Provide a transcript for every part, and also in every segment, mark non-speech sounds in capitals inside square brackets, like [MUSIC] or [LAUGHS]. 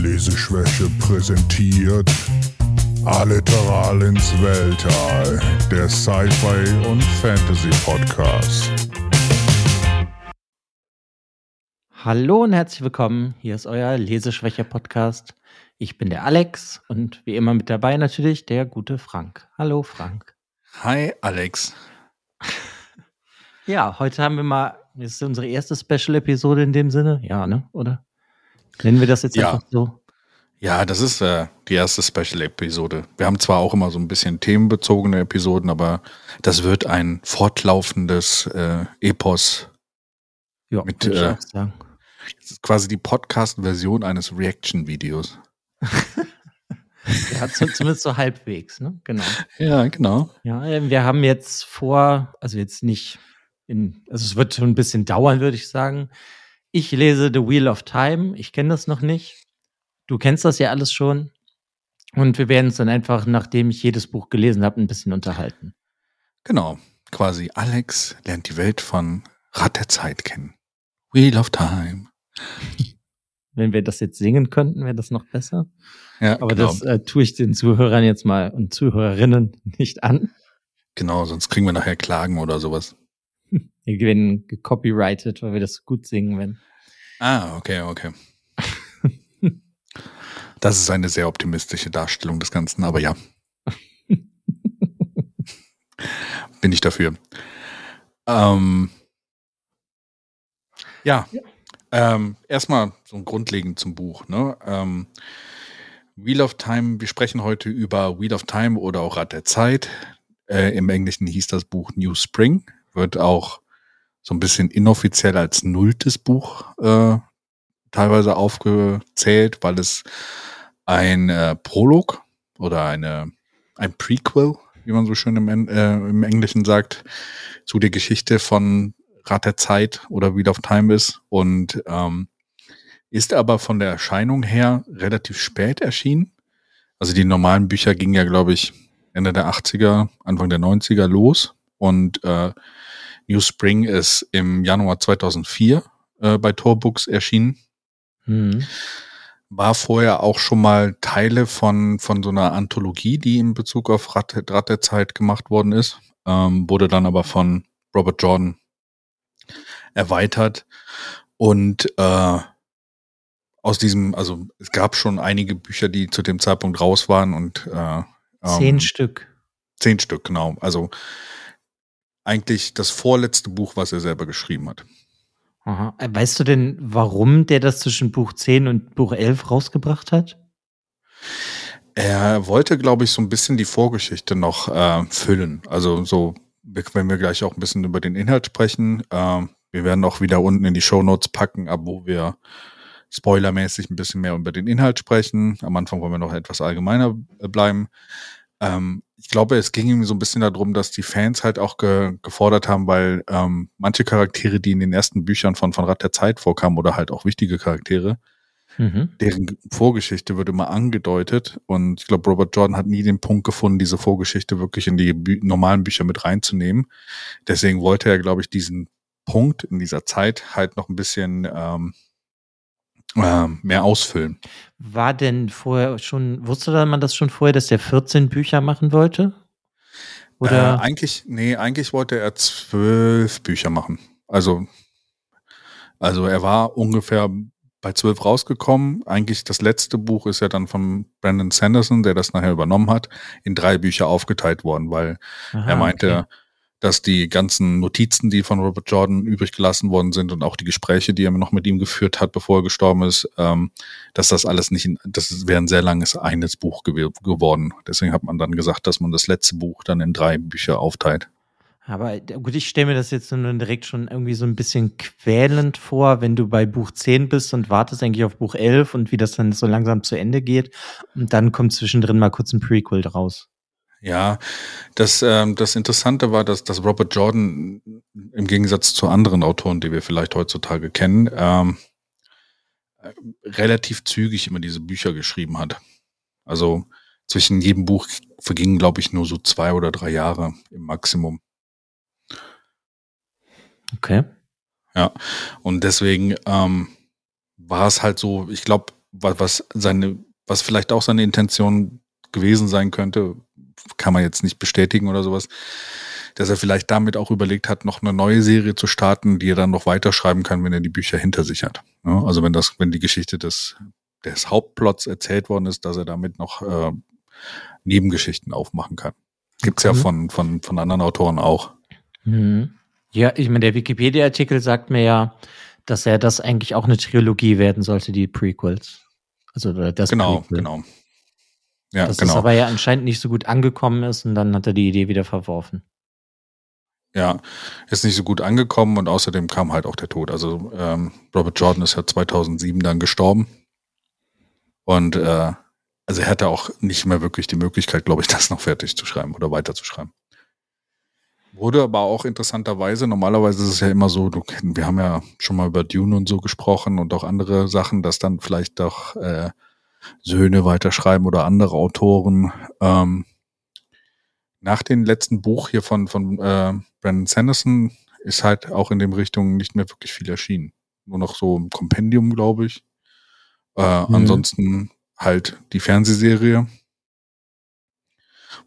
Leseschwäche präsentiert Alliteral ins Weltall, der Sci-Fi und Fantasy Podcast. Hallo und herzlich willkommen. Hier ist euer Leseschwäche-Podcast. Ich bin der Alex und wie immer mit dabei natürlich der gute Frank. Hallo Frank. Hi Alex. [LAUGHS] Ja, heute haben wir mal, das ist unsere erste Special-Episode in dem Sinne. Ja, ne? Oder? Nennen wir das jetzt Ja. einfach so? Ja, das ist äh, die erste Special-Episode. Wir haben zwar auch immer so ein bisschen themenbezogene Episoden, aber das wird ein fortlaufendes äh, Epos. Ja, Mit, äh, auch sagen. Das ist quasi die Podcast-Version eines Reaction-Videos. [LAUGHS] Ja, zu- zumindest so halbwegs, ne? Genau. Ja, genau. Ja, äh, wir haben jetzt vor, also jetzt nicht in, also es wird schon ein bisschen dauern, würde ich sagen. Ich lese The Wheel of Time. Ich kenne das noch nicht. Du kennst das ja alles schon. Und wir werden uns dann einfach, nachdem ich jedes Buch gelesen habe, ein bisschen unterhalten. Genau. Quasi Alex lernt die Welt von Rad der Zeit kennen. Wheel of Time. [LAUGHS] Wenn wir das jetzt singen könnten, wäre das noch besser. Ja, Aber genau. das äh, tue ich den Zuhörern jetzt mal und Zuhörerinnen nicht an. genau, sonst kriegen wir nachher Klagen oder sowas. Wir werden gecopyrighted, weil wir das gut singen, wenn. Ah, okay, okay. [LAUGHS] Das ist eine sehr optimistische Darstellung des Ganzen, aber ja. [LAUGHS] Bin ich dafür. Ähm, ja, ähm, erstmal so grundlegend zum Buch. Ne? Ähm, Wheel of Time, wir sprechen heute über Wheel of Time oder auch Rad der Zeit. Äh, Im Englischen hieß das Buch New Spring, wird auch so ein bisschen inoffiziell als nulltes Buch äh, teilweise aufgezählt, weil es ein äh, Prolog oder eine, ein Prequel, wie man so schön im, äh, im Englischen sagt, zu der Geschichte von Rat der Zeit oder Wheel of Time ist und ähm, ist aber von der Erscheinung her relativ spät erschienen. Also die normalen Bücher gingen ja, glaube ich, Ende der 80er, Anfang der 90er los und äh, New Spring ist im Januar 2004 äh, bei Tor Books erschienen Hm. war vorher auch schon mal Teile von, von so einer Anthologie, die in Bezug auf Rat, Rat der Zeit gemacht worden ist, ähm, wurde dann aber von Robert Jordan erweitert und äh, aus diesem, also es gab schon einige Bücher, die zu dem Zeitpunkt raus waren und äh, Zehn ähm, Stück. zehn Stück, genau. Also eigentlich das vorletzte Buch, was er selber geschrieben hat. Aha. Äh, Weißt du denn, warum der das zwischen Buch 10 und Buch 11 rausgebracht hat? Er wollte, glaube ich, so ein bisschen die Vorgeschichte noch äh, füllen. Also so, wenn wir gleich auch ein bisschen über den Inhalt sprechen, äh, wir werden auch wieder unten in die Show Notes packen, ab wo wir spoilermäßig ein bisschen mehr über den Inhalt sprechen. Am Anfang wollen wir noch etwas allgemeiner äh, bleiben. Ähm, ich glaube, es ging ihm so ein bisschen darum, dass die Fans halt auch ge gefordert haben, weil ähm, manche Charaktere, die in den ersten Büchern von, von Rat der Zeit vorkamen oder halt auch wichtige Charaktere, Mhm. deren Vorgeschichte wird immer angedeutet und ich glaube, Robert Jordan hat nie den Punkt gefunden, diese Vorgeschichte wirklich in die Bü normalen Bücher mit reinzunehmen. Deswegen wollte er, glaube ich, diesen Punkt in dieser Zeit halt noch ein bisschen ähm, ähm, mehr ausfüllen. War denn vorher schon, wusste man das schon vorher, dass der 14 Bücher machen wollte? Oder? Äh, eigentlich, nee, eigentlich wollte er zwölf Bücher machen. Also, also er war ungefähr bei zwölf rausgekommen. Eigentlich das letzte Buch ist ja dann von Brandon Sanderson, der das nachher übernommen hat, in drei Bücher aufgeteilt worden, weil Aha, er meinte, okay. Dass die ganzen Notizen, die von Robert Jordan übrig gelassen worden sind und auch die Gespräche, die er noch mit ihm geführt hat, bevor er gestorben ist, ähm, dass das alles nicht, in, das wäre ein sehr langes eines Buch gew geworden. Deswegen hat man dann gesagt, dass man das letzte Buch dann in drei Bücher aufteilt. Aber gut, ich stelle mir das jetzt nun direkt schon irgendwie so ein bisschen quälend vor, wenn du bei Buch 10 bist und wartest eigentlich auf Buch 11 und wie das dann so langsam zu Ende geht. Und dann kommt zwischendrin mal kurz ein Prequel raus. Ja, das, ähm, das Interessante war, dass, dass Robert Jordan im Gegensatz zu anderen Autoren, die wir vielleicht heutzutage kennen, ähm, äh, relativ zügig immer diese Bücher geschrieben hat. Also zwischen jedem Buch vergingen, glaube ich, nur so zwei oder drei Jahre im Maximum. Okay. Ja, und deswegen ähm, war es halt so, ich glaube, was, was seine, was vielleicht auch seine Intention gewesen sein könnte, kann man jetzt nicht bestätigen oder sowas, dass er vielleicht damit auch überlegt hat, noch eine neue Serie zu starten, die er dann noch weiterschreiben kann, wenn er die Bücher hinter sich hat. Ja, also wenn das, wenn die Geschichte des, des Hauptplots erzählt worden ist, dass er damit noch äh, Nebengeschichten aufmachen kann. Gibt's okay. ja von, von, von anderen Autoren auch. Mhm. Ja, ich meine, der Wikipedia-Artikel sagt mir ja, dass er das eigentlich auch eine Trilogie werden sollte, die Prequels. Also das Genau, Prequel. genau. Ja, dass genau. es aber ja anscheinend nicht so gut angekommen ist und dann hat er die Idee wieder verworfen. Ja, ist nicht so gut angekommen und außerdem kam halt auch der Tod. Also ähm, Robert Jordan ist ja 2007 dann gestorben und äh, also er hatte auch nicht mehr wirklich die Möglichkeit, glaube ich, [LAUGHS] das noch fertig zu schreiben oder weiterzuschreiben. Wurde aber auch interessanterweise, normalerweise ist es ja immer so, du, wir haben ja schon mal über Dune und so gesprochen und auch andere Sachen, dass dann vielleicht doch äh, Söhne weiterschreiben oder andere Autoren. Ähm, nach dem letzten Buch hier von, von äh, Brandon Sanderson ist halt auch in dem Richtung nicht mehr wirklich viel erschienen. Nur noch so ein Kompendium, glaube ich. Äh, mhm. Ansonsten halt die Fernsehserie.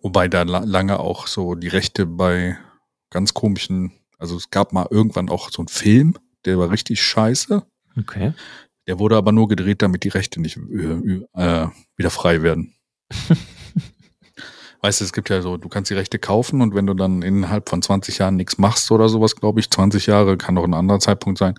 Wobei da la lange auch so die Rechte bei ganz komischen, also es gab mal irgendwann auch so einen Film, der war richtig scheiße. Okay. Der wurde aber nur gedreht, damit die Rechte nicht äh, äh wieder frei werden. [LAUGHS] weißt du, es gibt ja so, du kannst die Rechte kaufen und wenn du dann innerhalb von 20 Jahren nichts machst oder sowas, glaube ich, 20 Jahre, kann auch ein anderer Zeitpunkt sein,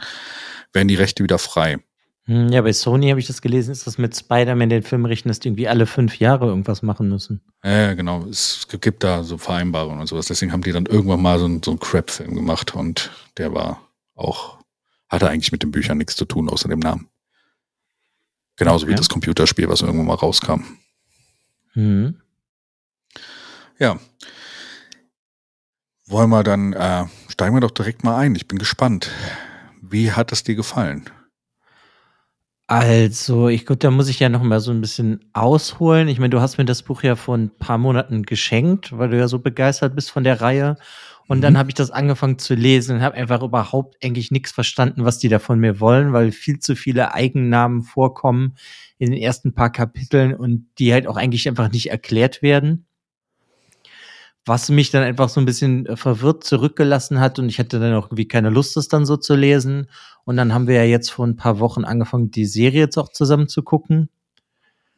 werden die Rechte wieder frei. Hm, ja, bei Sony habe ich das gelesen, ist das mit Spider-Man den Filmrechten, dass die irgendwie alle fünf Jahre irgendwas machen müssen. Ja, genau. Es gibt da so Vereinbarungen und sowas. Deswegen haben die dann irgendwann mal so, einen, so einen Crap-Film gemacht und der war auch, hatte eigentlich mit den Büchern nichts zu tun, außer dem Namen. Genauso okay. wie das Computerspiel, was irgendwann mal rauskam. Mhm. Ja. Wollen wir dann, äh, steigen wir doch direkt mal ein. Ich bin gespannt. Wie hat es dir gefallen? Also, ich glaube, da muss ich ja noch mal so ein bisschen ausholen. Ich meine, du hast mir das Buch ja vor ein paar Monaten geschenkt, weil du ja so begeistert bist von der Reihe. Und mhm. dann habe ich das angefangen zu lesen und habe einfach überhaupt eigentlich nichts verstanden, was die da von mir wollen, weil viel zu viele Eigennamen vorkommen in den ersten paar Kapiteln und die halt auch eigentlich einfach nicht erklärt werden. Was mich dann einfach so ein bisschen äh, verwirrt zurückgelassen hat und ich hatte dann auch irgendwie keine Lust, das dann so zu lesen. Und dann haben wir ja jetzt vor ein paar Wochen angefangen, die Serie jetzt auch zusammen zu gucken.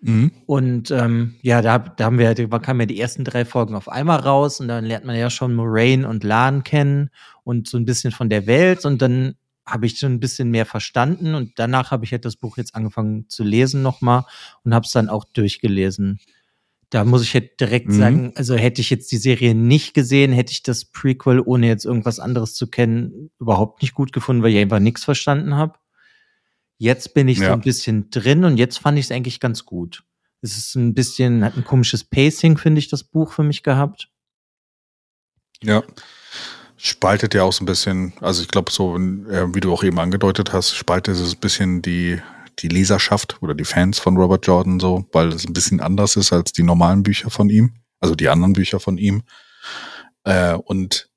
Mhm. Und ähm, ja, da, da haben wir, da kamen ja die ersten drei Folgen auf einmal raus und dann lernt man ja schon Moraine und Lan kennen und so ein bisschen von der Welt und dann habe ich schon ein bisschen mehr verstanden und danach habe ich halt das Buch jetzt angefangen zu lesen nochmal und habe es dann auch durchgelesen. Da muss ich halt direkt mhm. sagen, also hätte ich jetzt die Serie nicht gesehen, hätte ich das Prequel, ohne jetzt irgendwas anderes zu kennen, überhaupt nicht gut gefunden, weil ich einfach nichts verstanden habe. Jetzt bin ich ja. so ein bisschen drin und jetzt fand ich es eigentlich ganz gut. Es ist ein bisschen, hat ein komisches Pacing, finde ich, das Buch für mich gehabt. Ja. Spaltet ja auch so ein bisschen, also ich glaube, so, äh, wie du auch eben angedeutet hast, spaltet es ein bisschen die, die Leserschaft oder die Fans von Robert Jordan so, weil es ein bisschen anders ist als die normalen Bücher von ihm, also die anderen Bücher von ihm. Äh, und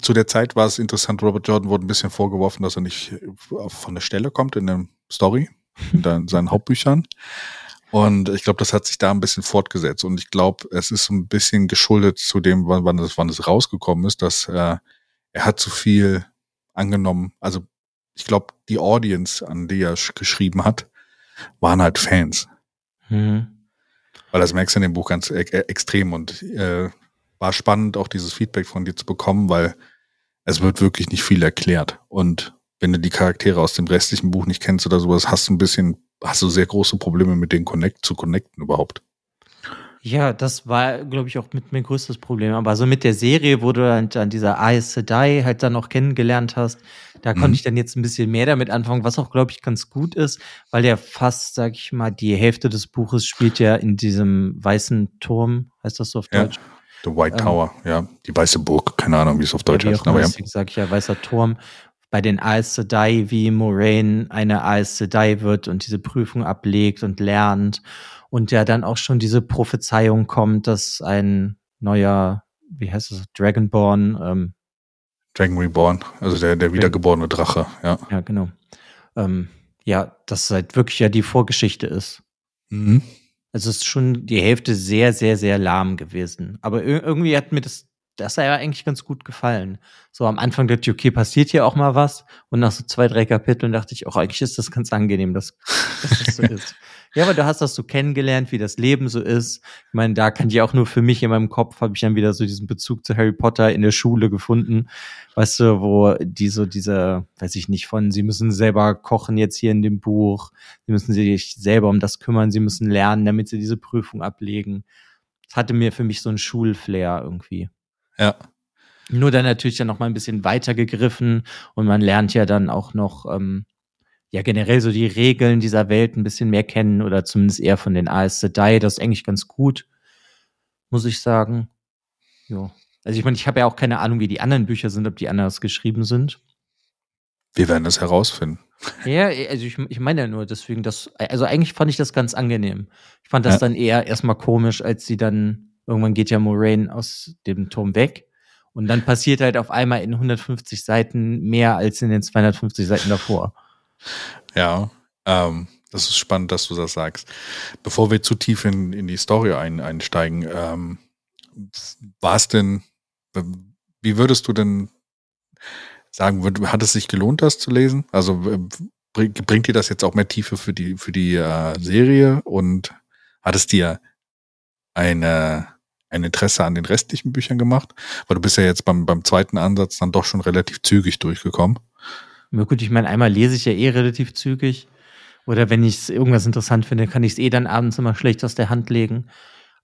zu der Zeit war es interessant, Robert Jordan wurde ein bisschen vorgeworfen, dass er nicht äh, von der Stelle kommt in der Story, [LAUGHS] in seinen Hauptbüchern. Und ich glaube, das hat sich da ein bisschen fortgesetzt. Und ich glaube, es ist ein bisschen geschuldet zu dem, wann, wann, es, wann es rausgekommen ist, dass äh, er hat zu viel angenommen. Also ich glaube, die Audience, an die er geschrieben hat, waren halt Fans. Mhm. Weil das merkst du in dem Buch ganz e extrem. Und äh, war spannend, auch dieses Feedback von dir zu bekommen, weil es wird wirklich nicht viel erklärt. Und wenn du die Charaktere aus dem restlichen Buch nicht kennst oder sowas, hast du ein bisschen, hast du sehr große Probleme mit denen connect, zu connecten überhaupt. Ja, das war, glaube ich, auch mit mein größtes Problem. Aber so mit der Serie, wo du dann, dann dieser Aes Sedai halt dann auch kennengelernt hast, da mhm. konnte ich dann jetzt ein bisschen mehr damit anfangen, was auch, glaube ich, ganz gut ist, weil der fast, sag ich mal, die Hälfte des Buches spielt ja in diesem weißen Turm, heißt das so auf Deutsch? The White ähm, Tower, ja. Die weiße Burg, keine Ahnung, wie es auf Deutsch heißt. Aber ja. sag ich ja, weißer Turm. Bei den Aes Sedai, wie Moraine eine Aes Sedai wird und diese Prüfung ablegt und lernt. Und ja dann auch schon diese Prophezeiung kommt, dass ein neuer, wie heißt es, Dragonborn, ähm, Dragon Reborn, also der, der wiedergeborene Drache, ja. Ja, genau. Ähm, ja, das halt wirklich ja die Vorgeschichte ist. Mhm. Also es ist schon die Hälfte sehr, sehr, sehr lahm gewesen. Aber irgendwie hat mir das, das ja eigentlich ganz gut gefallen. So am Anfang dachte ich, okay, passiert hier auch mal was. Und nach so zwei, drei Kapiteln dachte ich, auch eigentlich ist das ganz angenehm, dass, dass das so [LAUGHS] ist. Ja, aber du hast das so kennengelernt, wie das Leben so ist. Ich meine, da kann ich auch nur für mich in meinem Kopf, habe ich dann wieder so diesen Bezug zu Harry Potter in der Schule gefunden. Weißt du, wo die so diese, weiß ich nicht, von, sie müssen selber kochen jetzt hier in dem Buch, sie müssen sich selber um das kümmern, sie müssen lernen, damit sie diese Prüfung ablegen. Das hatte mir für mich so ein Schulflair irgendwie. Ja. Nur dann natürlich dann noch mal ein bisschen weiter gegriffen und man lernt ja dann auch noch ähm, ja generell so die Regeln dieser Welt ein bisschen mehr kennen oder zumindest eher von den Aes Sedai. Das ist eigentlich ganz gut, muss ich sagen. Ja. Also ich meine, ich habe ja auch keine Ahnung, wie die anderen Bücher sind, ob die anders geschrieben sind. Wir werden das herausfinden. Ja, also ich, ich meine ja nur deswegen, dass, also eigentlich fand ich das ganz angenehm. Ich fand das ja. dann eher erstmal komisch, als sie dann, irgendwann geht ja Moraine aus dem Turm weg. Und dann passiert halt auf einmal in 150 Seiten mehr als in den 250 Seiten davor. Ja, ähm, das ist spannend, dass du das sagst. Bevor wir zu tief in, in die Story ein, einsteigen, ähm, war es denn, wie würdest du denn sagen, hat es sich gelohnt, das zu lesen? Also bringt dir das jetzt auch mehr Tiefe für die, für die äh, Serie und hat es dir eine, ein Interesse an den restlichen Büchern gemacht? Weil du bist ja jetzt beim, beim zweiten Ansatz dann doch schon relativ zügig durchgekommen. Ja, gut, ich meine, einmal lese ich ja eh relativ zügig. Oder wenn ich irgendwas interessant finde, kann ich es eh dann abends immer schlecht aus der Hand legen.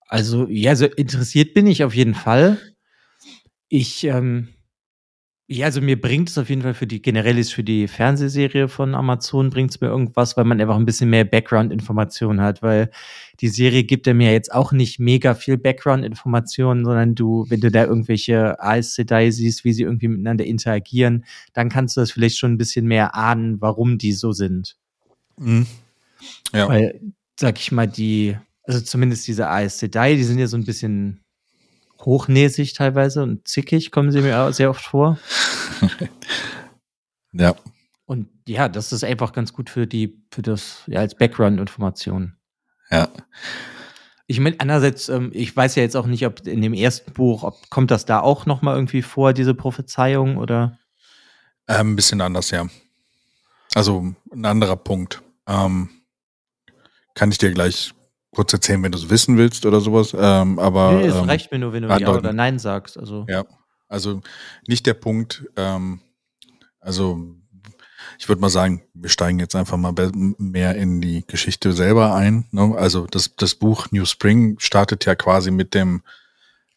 Also, ja, so interessiert bin ich auf jeden Fall. Ich, ähm, ja, also mir bringt es auf jeden Fall für die, generell ist für die Fernsehserie von Amazon bringt es mir irgendwas, weil man einfach ein bisschen mehr Background-Informationen hat, weil die Serie gibt ja mir jetzt auch nicht mega viel Background-Informationen, sondern du, wenn du da irgendwelche Aes Sedai siehst, wie sie irgendwie miteinander interagieren, dann kannst du das vielleicht schon ein bisschen mehr ahnen, warum die so sind. Mhm. Ja. Weil, sag ich mal, die, also zumindest diese Aes Sedai, die sind ja so ein bisschen hochnäsig teilweise und zickig kommen sie mir auch sehr oft vor. [LAUGHS] ja. Und ja, das ist einfach ganz gut für die, für das, ja, als Background-Information. Ja. Ich meine, einerseits, ähm, ich weiß ja jetzt auch nicht, ob in dem ersten Buch, ob kommt das da auch noch mal irgendwie vor, diese Prophezeiung oder? Ähm, ein bisschen anders, ja. Also ein anderer Punkt. Ähm, kann ich dir gleich kurz erzählen, wenn du es wissen willst oder sowas. Ähm, aber nee, es ähm, reicht mir nur, wenn du ja oder nein sagst. Also ja, also nicht der Punkt. Ähm, also ich würde mal sagen, wir steigen jetzt einfach mal mehr in die Geschichte selber ein. Ne? Also das, das Buch New Spring startet ja quasi mit dem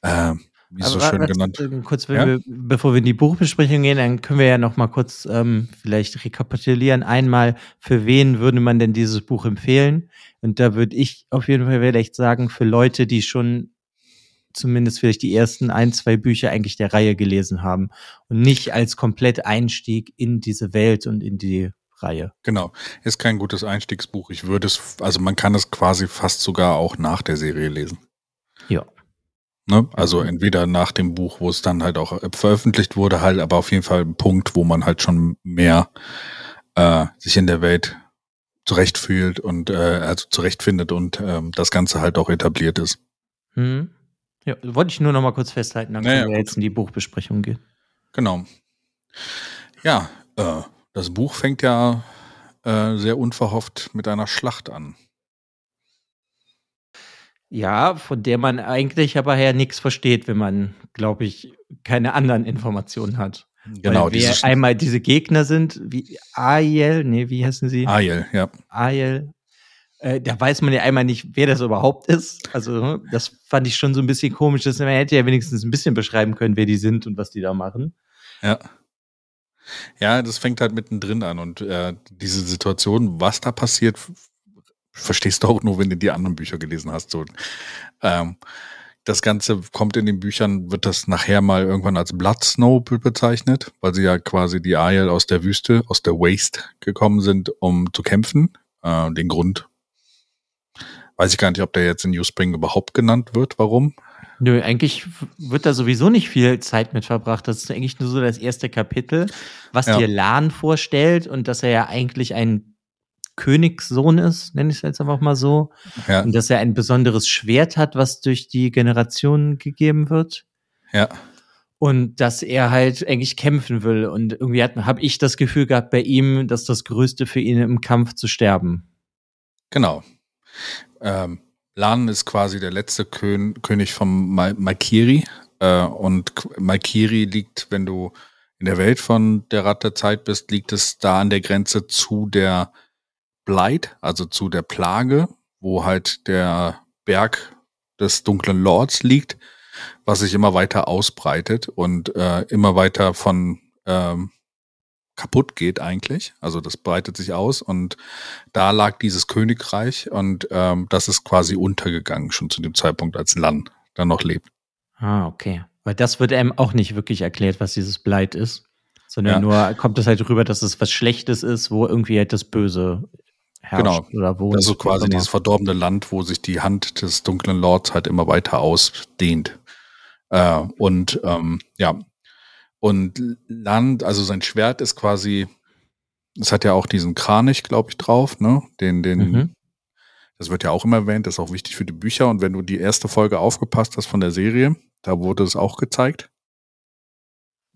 äh, wie es so schön genannt. Äh, kurz, ja? wir, bevor wir in die Buchbesprechung gehen, dann können wir ja noch mal kurz ähm, vielleicht rekapitulieren. Einmal, für wen würde man denn dieses Buch empfehlen? Und da würde ich auf jeden Fall vielleicht sagen, für Leute, die schon zumindest vielleicht die ersten ein, zwei Bücher eigentlich der Reihe gelesen haben und nicht als komplett Einstieg in diese Welt und in die Reihe. Genau, ist kein gutes Einstiegsbuch. Ich würde es, also man kann es quasi fast sogar auch nach der Serie lesen. Ja. Ne? Also entweder nach dem Buch, wo es dann halt auch veröffentlicht wurde, halt, aber auf jeden Fall ein Punkt, wo man halt schon mehr äh, sich in der Welt zurechtfühlt und äh, also zurechtfindet und ähm, das Ganze halt auch etabliert ist. Mhm. Ja, wollte ich nur noch mal kurz festhalten, dann naja, können wir jetzt in die Buchbesprechung gehen. Genau. Ja, äh, das Buch fängt ja äh, sehr unverhofft mit einer Schlacht an. Ja, von der man eigentlich aber her nichts versteht, wenn man, glaube ich, keine anderen Informationen hat. Genau, Weil wir einmal diese Gegner sind, wie Aiel, nee, wie heißen sie? Aiel, ja. Aiel. Äh, da weiß man ja einmal nicht, wer das überhaupt ist. Also, das fand ich schon so ein bisschen komisch. Dass man hätte ja wenigstens ein bisschen beschreiben können, wer die sind und was die da machen. Ja. Ja, das fängt halt mittendrin an und äh, diese Situation, was da passiert, verstehst du auch nur, wenn du die anderen Bücher gelesen hast. So. Ähm, das Ganze kommt in den Büchern, wird das nachher mal irgendwann als Blood Snow bezeichnet, weil sie ja quasi die Aiel aus der Wüste, aus der Waste gekommen sind, um zu kämpfen. Äh, den Grund weiß ich gar nicht, ob der jetzt in New Spring überhaupt genannt wird. Warum? Nö, eigentlich wird da sowieso nicht viel Zeit mit verbracht. Das ist eigentlich nur so das erste Kapitel, was ja. dir Lan vorstellt und dass er ja eigentlich ein Königssohn ist, nenne ich es jetzt einfach mal so. Ja. Und dass er ein besonderes Schwert hat, was durch die Generationen gegeben wird. Ja. Und dass er halt eigentlich kämpfen will. Und irgendwie habe ich das Gefühl gehabt bei ihm, dass das Größte für ihn im Kampf zu sterben. Genau. Ähm, Lan ist quasi der letzte Kön König von Ma Malkiri. Äh, und Malkiri liegt, wenn du in der Welt von der Rat der Zeit bist, liegt es da an der Grenze zu der Blight, also zu der Plage, wo halt der Berg des dunklen Lords liegt, was sich immer weiter ausbreitet und äh, immer weiter von ähm, kaputt geht eigentlich. Also das breitet sich aus und da lag dieses Königreich und ähm, das ist quasi untergegangen schon zu dem Zeitpunkt, als Lan dann noch lebt. Ah, okay. Weil das wird einem auch nicht wirklich erklärt, was dieses Bleit ist. Sondern ja. nur kommt es halt rüber, dass es was Schlechtes ist, wo irgendwie halt das Böse herrscht genau. oder wo. Also quasi dieses verdorbene Land, wo sich die Hand des dunklen Lords halt immer weiter ausdehnt. Äh, und ähm, ja, und Land, also sein Schwert ist quasi, es hat ja auch diesen Kranich, glaube ich, drauf, ne? Den, den, mhm. das wird ja auch immer erwähnt, das ist auch wichtig für die Bücher. Und wenn du die erste Folge aufgepasst hast von der Serie, da wurde es auch gezeigt.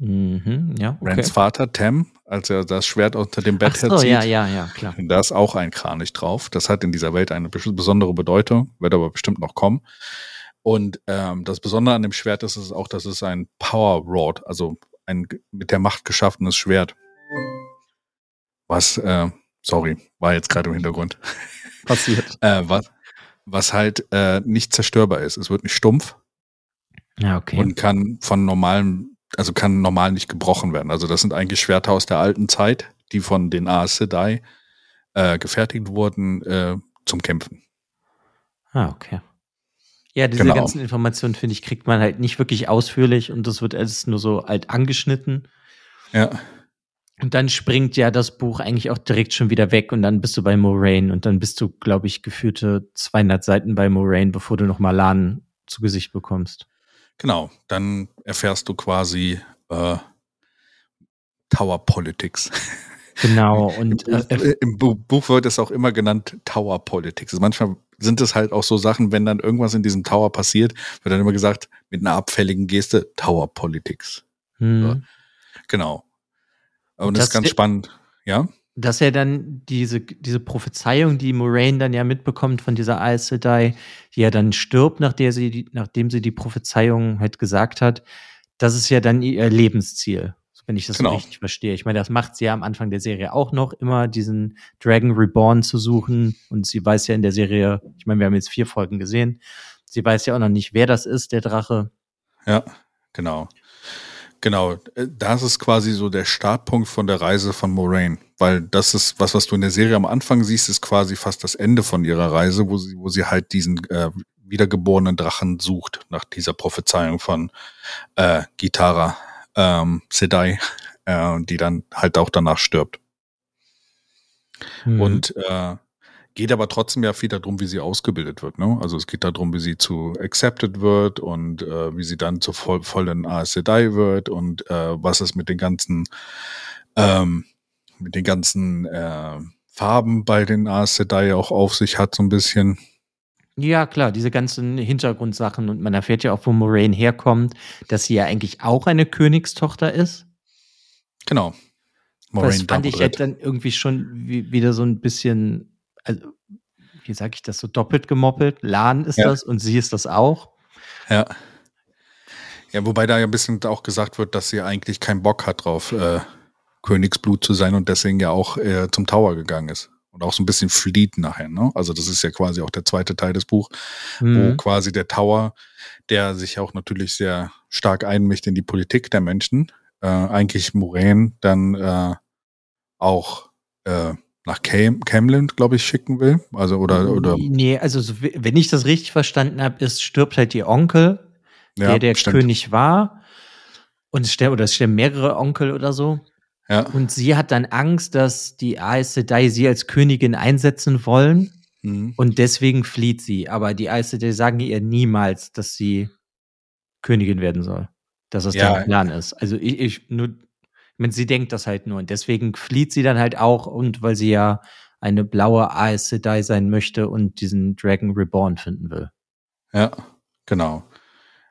Mhm, ja. Okay. Rans Vater, Tem, als er das Schwert unter dem Bett so, herzieht. Ja, ja, ja, klar. Da ist auch ein Kranich drauf. Das hat in dieser Welt eine besondere Bedeutung, wird aber bestimmt noch kommen. Und ähm, das Besondere an dem Schwert ist es auch, dass es ein Power Rod, also ein mit der Macht geschaffenes Schwert. Was, äh, sorry, war jetzt gerade im Hintergrund. [LAUGHS] Passiert. äh, was, was halt äh, nicht zerstörbar ist. Es wird nicht stumpf. Ja, okay. Und kann von normalem, also kann normal nicht gebrochen werden. Also das sind eigentlich Schwerter aus der alten Zeit, die von den Aes Sedai äh, gefertigt wurden äh, zum Kämpfen. Ah, okay. Ja, diese genau. ganzen Informationen, finde ich, kriegt man halt nicht wirklich ausführlich und das wird alles nur so alt angeschnitten. Ja. Und dann springt ja das Buch eigentlich auch direkt schon wieder weg und dann bist du bei Moraine und dann bist du, glaube ich, geführte 200 Seiten bei Moraine, bevor du noch mal Lan zu Gesicht bekommst. Genau, dann erfährst du quasi äh, Tower Politics. Genau, [LAUGHS] und Im, äh, im Buch wird es auch immer genannt Tower Politics. Also manchmal sind es halt auch so Sachen, wenn dann irgendwas in diesem Tower passiert, wird dann immer gesagt, mit einer abfälligen Geste, Tower Politics. Hm. Genau. Und das, das ist ganz spannend, ja. Dass er dann diese, diese Prophezeiung, die Moraine dann ja mitbekommt von dieser Aes Sedai, die ja dann stirbt, nachdem sie, nachdem sie die Prophezeiung halt gesagt hat, das ist ja dann ihr Lebensziel wenn ich das genau. richtig verstehe. Ich meine, das macht sie ja am Anfang der Serie auch noch, immer diesen Dragon Reborn zu suchen. Und sie weiß ja in der Serie, ich meine, wir haben jetzt vier Folgen gesehen, sie weiß ja auch noch nicht, wer das ist, der Drache. Ja, genau. Genau, das ist quasi so der Startpunkt von der Reise von Moraine, weil das ist was, was du in der Serie am Anfang siehst, ist quasi fast das Ende von ihrer Reise, wo sie, wo sie halt diesen äh, wiedergeborenen Drachen sucht nach dieser Prophezeiung von äh, Gitara ähm, Sedai, äh, die dann halt auch danach stirbt. Mhm. Und äh, geht aber trotzdem ja viel darum, wie sie ausgebildet wird. Ne? Also es geht darum, wie sie zu accepted wird und äh, wie sie dann zur voll, vollen Aes Sedai wird und äh, was es mit den ganzen ähm, mit den ganzen äh, Farben bei den Aes Sedai auch auf sich hat so ein bisschen. Ja, klar, diese ganzen Hintergrundsachen und man erfährt ja auch, wo Moraine herkommt, dass sie ja eigentlich auch eine Königstochter ist. Genau. Moraine das fand ich halt dann irgendwie schon wie, wieder so ein bisschen, also, wie sag ich das, so doppelt gemoppelt. Lan ist ja. das und sie ist das auch. Ja. Ja, wobei da ja ein bisschen auch gesagt wird, dass sie eigentlich keinen Bock hat drauf, äh, Königsblut zu sein und deswegen ja auch äh, zum Tower gegangen ist und auch so ein bisschen flieht nachher. Ne? Also das ist ja quasi auch der zweite Teil des Buchs, mhm. wo quasi der Tower, der sich auch natürlich sehr stark einmischt in die Politik der Menschen, äh, eigentlich Moraine dann äh, auch äh, nach Cam Camland, glaube ich, schicken will. Also oder oder. Nee, also so, wenn ich das richtig verstanden habe, ist stirbt halt ihr Onkel, ja, der der stimmt. König war. Und es sterben, oder es sterben mehrere Onkel oder so. Ja. Und sie hat dann Angst, dass die Aes Sedai sie als Königin einsetzen wollen. Mhm. Und deswegen flieht sie. Aber die Aes Sedai sagen ihr niemals, dass sie Königin werden soll. Dass das ja. der Plan ist. Also ich, ich nur, meine, sie denkt das halt nur. Und deswegen flieht sie dann halt auch. Und weil sie ja eine blaue Aes Sedai sein möchte und diesen Dragon Reborn finden will. Ja, genau.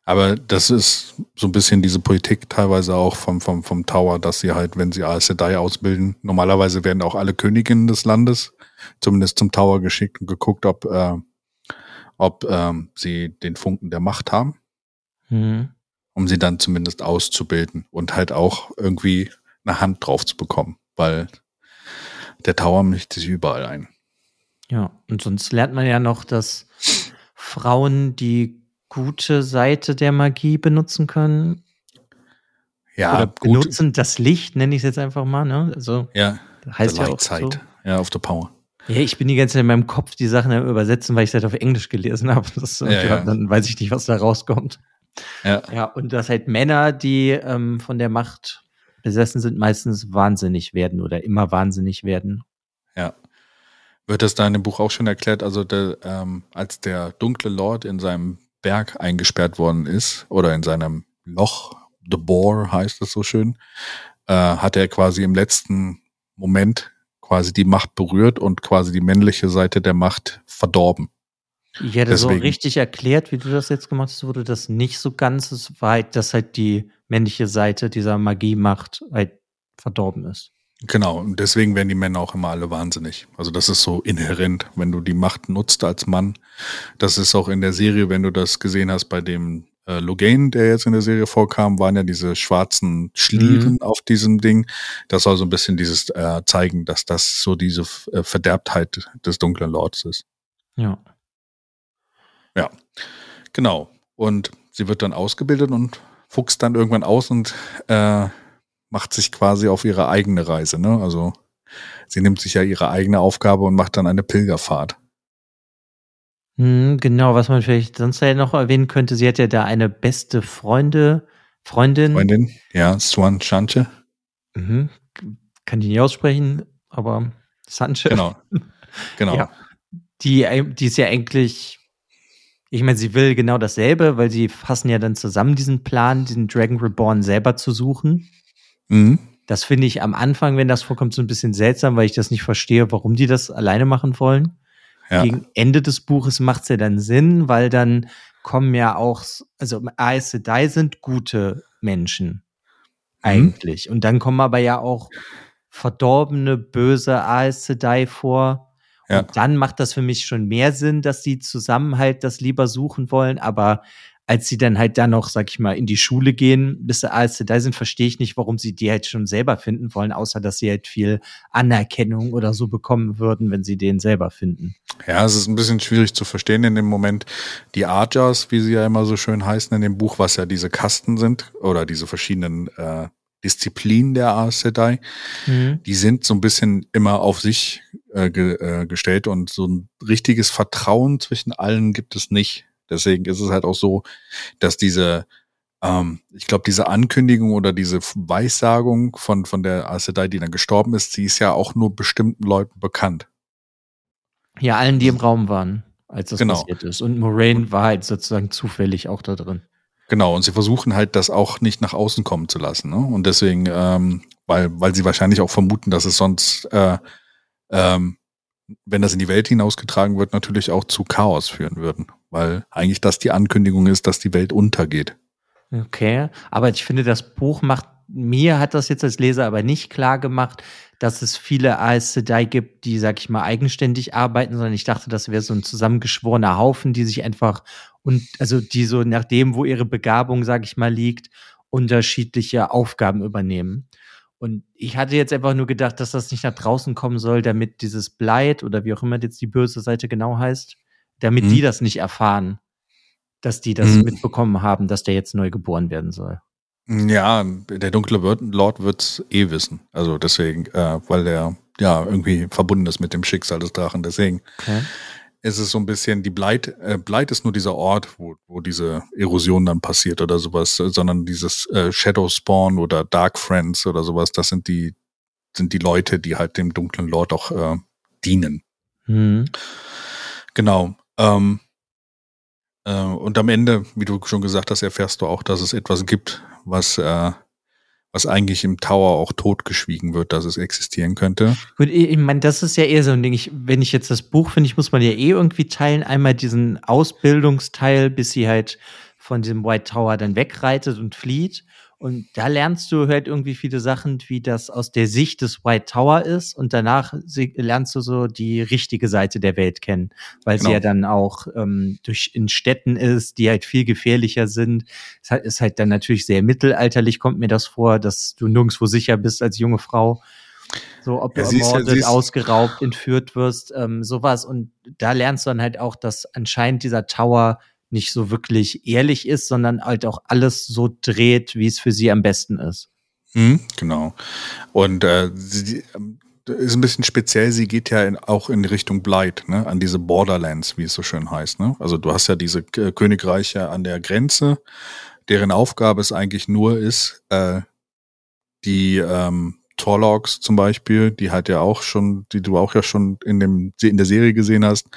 Aber das ist so ein bisschen diese Politik teilweise auch vom, vom, vom Tower, dass sie halt, wenn sie Aes Sedai ausbilden, normalerweise werden auch alle Königinnen des Landes zumindest zum Tower geschickt und geguckt, ob, äh, ob ähm, sie den Funken der Macht haben, Mhm. Um sie dann zumindest auszubilden und halt auch irgendwie eine Hand drauf zu bekommen, weil der Tower mischt sich überall ein. Ja, und sonst lernt man ja noch, dass Frauen die gute Seite der Magie benutzen können. Ja, oder gut. benutzen das Licht, nenne ich es jetzt einfach mal. Ne? Also Ja, heißt ja auch side. so. Ja, auf der Power. Ja, ich bin die ganze Zeit in meinem Kopf die Sachen übersetzen, weil ich es halt auf Englisch gelesen habe. Das, Ja, ja. Dann weiß ich nicht, was da rauskommt. Ja, Ja, und dass halt Männer, die ähm, von der Macht besessen sind, meistens wahnsinnig werden oder immer wahnsinnig werden. ja. Wird das da in dem Buch auch schon erklärt? Also, der, ähm, als der dunkle Lord in seinem Berg eingesperrt worden ist oder in seinem Loch, The Boar heißt es so schön, äh, hat er quasi im letzten Moment quasi die Macht berührt und quasi die männliche Seite der Macht verdorben. Ich hätte so Deswegen. richtig erklärt, wie du das jetzt gemacht hast, wurde das nicht so ganz. Es war halt, dass halt die männliche Seite dieser Magie-Macht halt verdorben ist. Genau, und deswegen werden die Männer auch immer alle wahnsinnig. Also das ist so inhärent, wenn du die Macht nutzt als Mann. Das ist auch in der Serie, wenn du das gesehen hast bei dem äh, Logain, der jetzt in der Serie vorkam, waren ja diese schwarzen Schlieren auf diesem Ding. Das soll so ein bisschen dieses äh, zeigen, dass das so diese äh, Verderbtheit des dunklen Lords ist. Ja. Genau. Und sie wird dann ausgebildet und fuchst dann irgendwann aus und äh, macht sich quasi auf ihre eigene Reise. Ne? Also sie nimmt sich ja ihre eigene Aufgabe und macht dann eine Pilgerfahrt. Hm, genau, was man vielleicht sonst ja noch erwähnen könnte, sie hat ja da eine beste Freunde, Freundin. Freundin, ja, Swan Chanche. Mhm. Kann die nicht aussprechen, aber Sanche. Genau. [LAUGHS] Genau. Ja. Die, die ist ja eigentlich, ich meine, sie will genau dasselbe, weil sie fassen ja dann zusammen diesen Plan, diesen Dragon Reborn selber zu suchen. Mhm. Das finde ich am Anfang, wenn das vorkommt, so ein bisschen seltsam, weil ich das nicht verstehe, warum die das alleine machen wollen. Ja. Gegen Ende des Buches macht es ja dann Sinn, weil dann kommen ja auch, also Aes Sedai sind gute Menschen eigentlich. Und dann kommen aber ja auch verdorbene, böse Aes Sedai vor. Ja. Und dann macht das für mich schon mehr Sinn, dass sie zusammen halt das lieber suchen wollen. Aber als sie dann halt da noch, sag ich mal, in die Schule gehen, bis sie Aes Sedai sind, verstehe ich nicht, warum sie die halt schon selber finden wollen, außer dass sie halt viel Anerkennung oder so bekommen würden, wenn sie den selber finden. Ja, es ist ein bisschen schwierig zu verstehen in dem Moment. Die Arjas, wie sie ja immer so schön heißen in dem Buch, was ja diese Kasten sind oder diese verschiedenen äh, Disziplinen der Aes Sedai, die sind so ein bisschen immer auf sich äh, ge, äh, gestellt und so ein richtiges Vertrauen zwischen allen gibt es nicht. Deswegen ist es halt auch so, dass diese, ähm, ich glaube, diese Ankündigung oder diese Weissagung von, von der Aes Sedai, die dann gestorben ist, sie ist ja auch nur bestimmten Leuten bekannt. Ja, allen, die im Raum waren, als das Genau. passiert ist. Und Moraine war halt sozusagen zufällig auch da drin. Genau, und sie versuchen halt, das auch nicht nach außen kommen zu lassen. Ne? Und deswegen, ähm, weil, weil sie wahrscheinlich auch vermuten, dass es sonst, äh, ähm, wenn das in die Welt hinausgetragen wird, natürlich auch zu Chaos führen würden. Weil eigentlich das die Ankündigung ist, dass die Welt untergeht. Okay, aber ich finde, das Buch macht, mir hat das jetzt als Leser aber nicht klar gemacht, dass es viele Aes Sedai gibt, die, sag ich mal, eigenständig arbeiten, sondern ich dachte, das wäre so ein zusammengeschworener Haufen, die sich einfach und also die so nach dem, wo ihre Begabung, sag ich mal, liegt, unterschiedliche Aufgaben übernehmen. Und ich hatte jetzt einfach nur gedacht, dass das nicht nach draußen kommen soll, damit dieses Blight oder wie auch immer jetzt die böse Seite genau heißt, damit Mhm. die das nicht erfahren, dass die das Mhm. mitbekommen haben, dass der jetzt neu geboren werden soll. Ja, der dunkle Lord wird's eh wissen. Also deswegen, äh, weil der ja irgendwie verbunden ist mit dem Schicksal des Drachen. Deswegen Okay. Ist es so ein bisschen, die Bleit, äh, Bleit ist nur dieser Ort, wo, wo diese Erosion dann passiert oder sowas, sondern dieses äh, Shadow Spawn oder Dark Friends oder sowas, das sind die, sind die Leute, die halt dem dunklen Lord auch äh, dienen. Hm. Genau. Ähm, äh, und am Ende, wie du schon gesagt hast, erfährst du auch, dass es etwas gibt, was, äh, was eigentlich im Tower auch totgeschwiegen wird, dass es existieren könnte. Gut, ich meine, das ist ja eher so ein Ding. Ich, wenn ich jetzt das Buch finde, ich muss man ja eh irgendwie teilen. Einmal diesen Ausbildungsteil, bis sie halt von diesem White Tower dann wegreitet und flieht. Und da lernst du halt irgendwie viele Sachen, wie das aus der Sicht des White Tower ist. Und danach lernst du so die richtige Seite der Welt kennen, weil genau. sie ja dann auch ähm, durch in Städten ist, die halt viel gefährlicher sind. Es ist halt dann natürlich sehr mittelalterlich, kommt mir das vor, dass du nirgendwo sicher bist als junge Frau. So, ob du ja, ermordet, ja, ausgeraubt, entführt wirst, ähm, sowas. Und da lernst du dann halt auch, dass anscheinend dieser Tower nicht so wirklich ehrlich ist, sondern halt auch alles so dreht, wie es für sie am besten ist. Mhm, genau. Und äh, sie ähm, ist ein bisschen speziell, sie geht ja in, auch in Richtung Blight, ne, an diese Borderlands, wie es so schön heißt. Ne? Also du hast ja diese Königreiche an der Grenze, deren Aufgabe es eigentlich nur ist, äh, die ähm, Torlogs zum Beispiel, die halt ja auch schon, die du auch ja schon in dem in der Serie gesehen hast,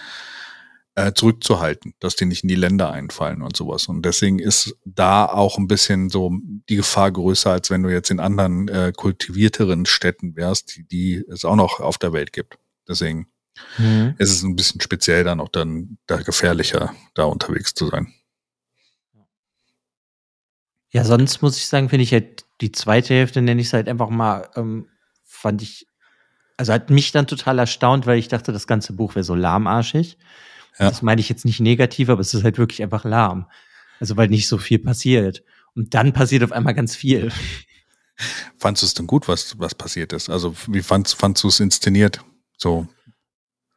äh, zurückzuhalten, dass die nicht in die Länder einfallen und sowas. Und deswegen ist da auch ein bisschen so die Gefahr größer, als wenn du jetzt in anderen äh, kultivierteren Städten wärst, die, die es auch noch auf der Welt gibt. Deswegen mhm. ist es ein bisschen speziell dann auch dann da gefährlicher, da unterwegs zu sein. Ja, sonst muss ich sagen, finde ich halt die zweite Hälfte, nenne ich es halt einfach mal, ähm, fand ich, also hat mich dann total erstaunt, weil ich dachte, das ganze Buch wäre so lahmarschig. Ja. Das meine ich jetzt nicht negativ, aber es ist halt wirklich einfach lahm. Also weil nicht so viel passiert. Und dann passiert auf einmal ganz viel. [LAUGHS] Fandst du es denn gut, was, was passiert ist? Also wie fandst, fandst du es inszeniert? So.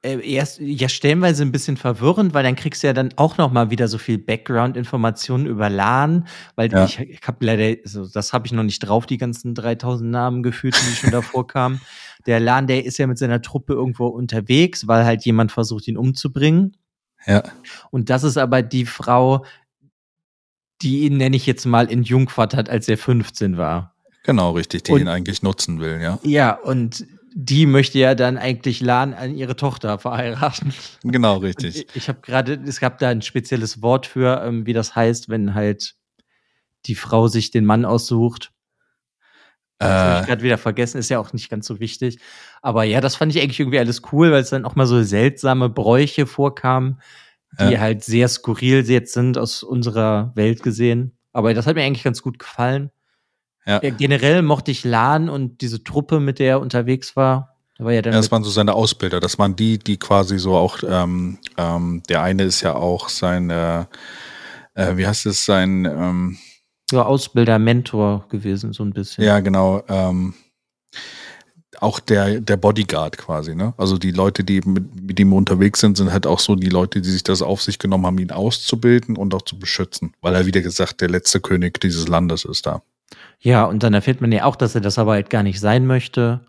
Äh, erst, ja, stellenweise ein bisschen verwirrend, weil dann kriegst du ja dann auch noch mal wieder so viel Background-Informationen über LAN, weil ja. ich, ich habe leider, also das habe ich noch nicht drauf, die ganzen 3000 Namen gefühlt, die schon davor [LAUGHS] kamen. Der LAN, der ist ja mit seiner Truppe irgendwo unterwegs, weil halt jemand versucht, ihn umzubringen. Ja. Und das ist aber die Frau, die ihn, nenne ich jetzt mal, in Jungfahrt hat, als er 15 war. Genau, richtig, die und, ihn eigentlich nutzen will, ja. Ja, und die möchte ja dann eigentlich Lan an ihre Tochter verheiraten. Genau, richtig. ich, ich habe gerade, es gab da ein spezielles Wort für, ähm, wie das heißt, wenn halt die Frau sich den Mann aussucht. Das habe ich äh. gerade wieder vergessen, ist ja auch nicht ganz so wichtig. Aber ja, das fand ich eigentlich irgendwie alles cool, weil es dann auch mal so seltsame Bräuche vorkamen, die ja. halt sehr skurril jetzt sind aus unserer Welt gesehen. Aber das hat mir eigentlich ganz gut gefallen. Ja. ja generell mochte ich Lan und diese Truppe, mit der er unterwegs war. Da war ja, dann ja, das waren so seine Ausbilder. Das waren die, die quasi so auch, ähm, ähm, der eine ist ja auch sein, äh, äh, wie heißt es, sein, ähm, ja, Ausbilder, Mentor gewesen, so ein bisschen. Ja, genau. Ähm, auch der, der Bodyguard quasi, ne? Also die Leute, die mit, mit ihm unterwegs sind, sind halt auch so die Leute, die sich das auf sich genommen haben, ihn auszubilden und auch zu beschützen. Weil er, wieder gesagt, der letzte König dieses Landes ist da. Ja, und dann erfährt man ja auch, dass er das aber halt gar nicht sein möchte.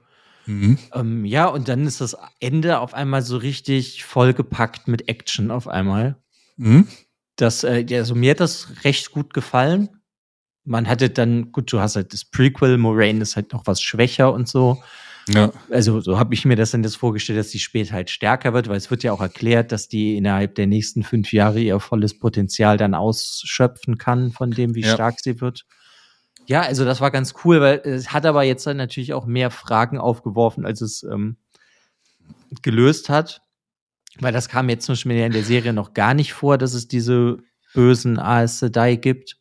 Mhm. Ähm, ja, und dann ist das Ende auf einmal so richtig vollgepackt mit Action auf einmal. Mhm. Das, äh, also mir hat das recht gut gefallen man hatte dann, gut, du hast halt das Prequel, Moraine ist halt noch was schwächer und so. Ja. Also so habe ich mir das dann jetzt vorgestellt, dass die später halt stärker wird, weil es wird ja auch erklärt, dass die innerhalb der nächsten fünf Jahre ihr volles Potenzial dann ausschöpfen kann von dem, wie ja. stark sie wird. Ja, also das war ganz cool, weil es hat aber jetzt dann natürlich auch mehr Fragen aufgeworfen, als es ähm, gelöst hat. Weil das kam jetzt zum Beispiel in der Serie noch gar nicht vor, dass es diese bösen Aes Sedai gibt.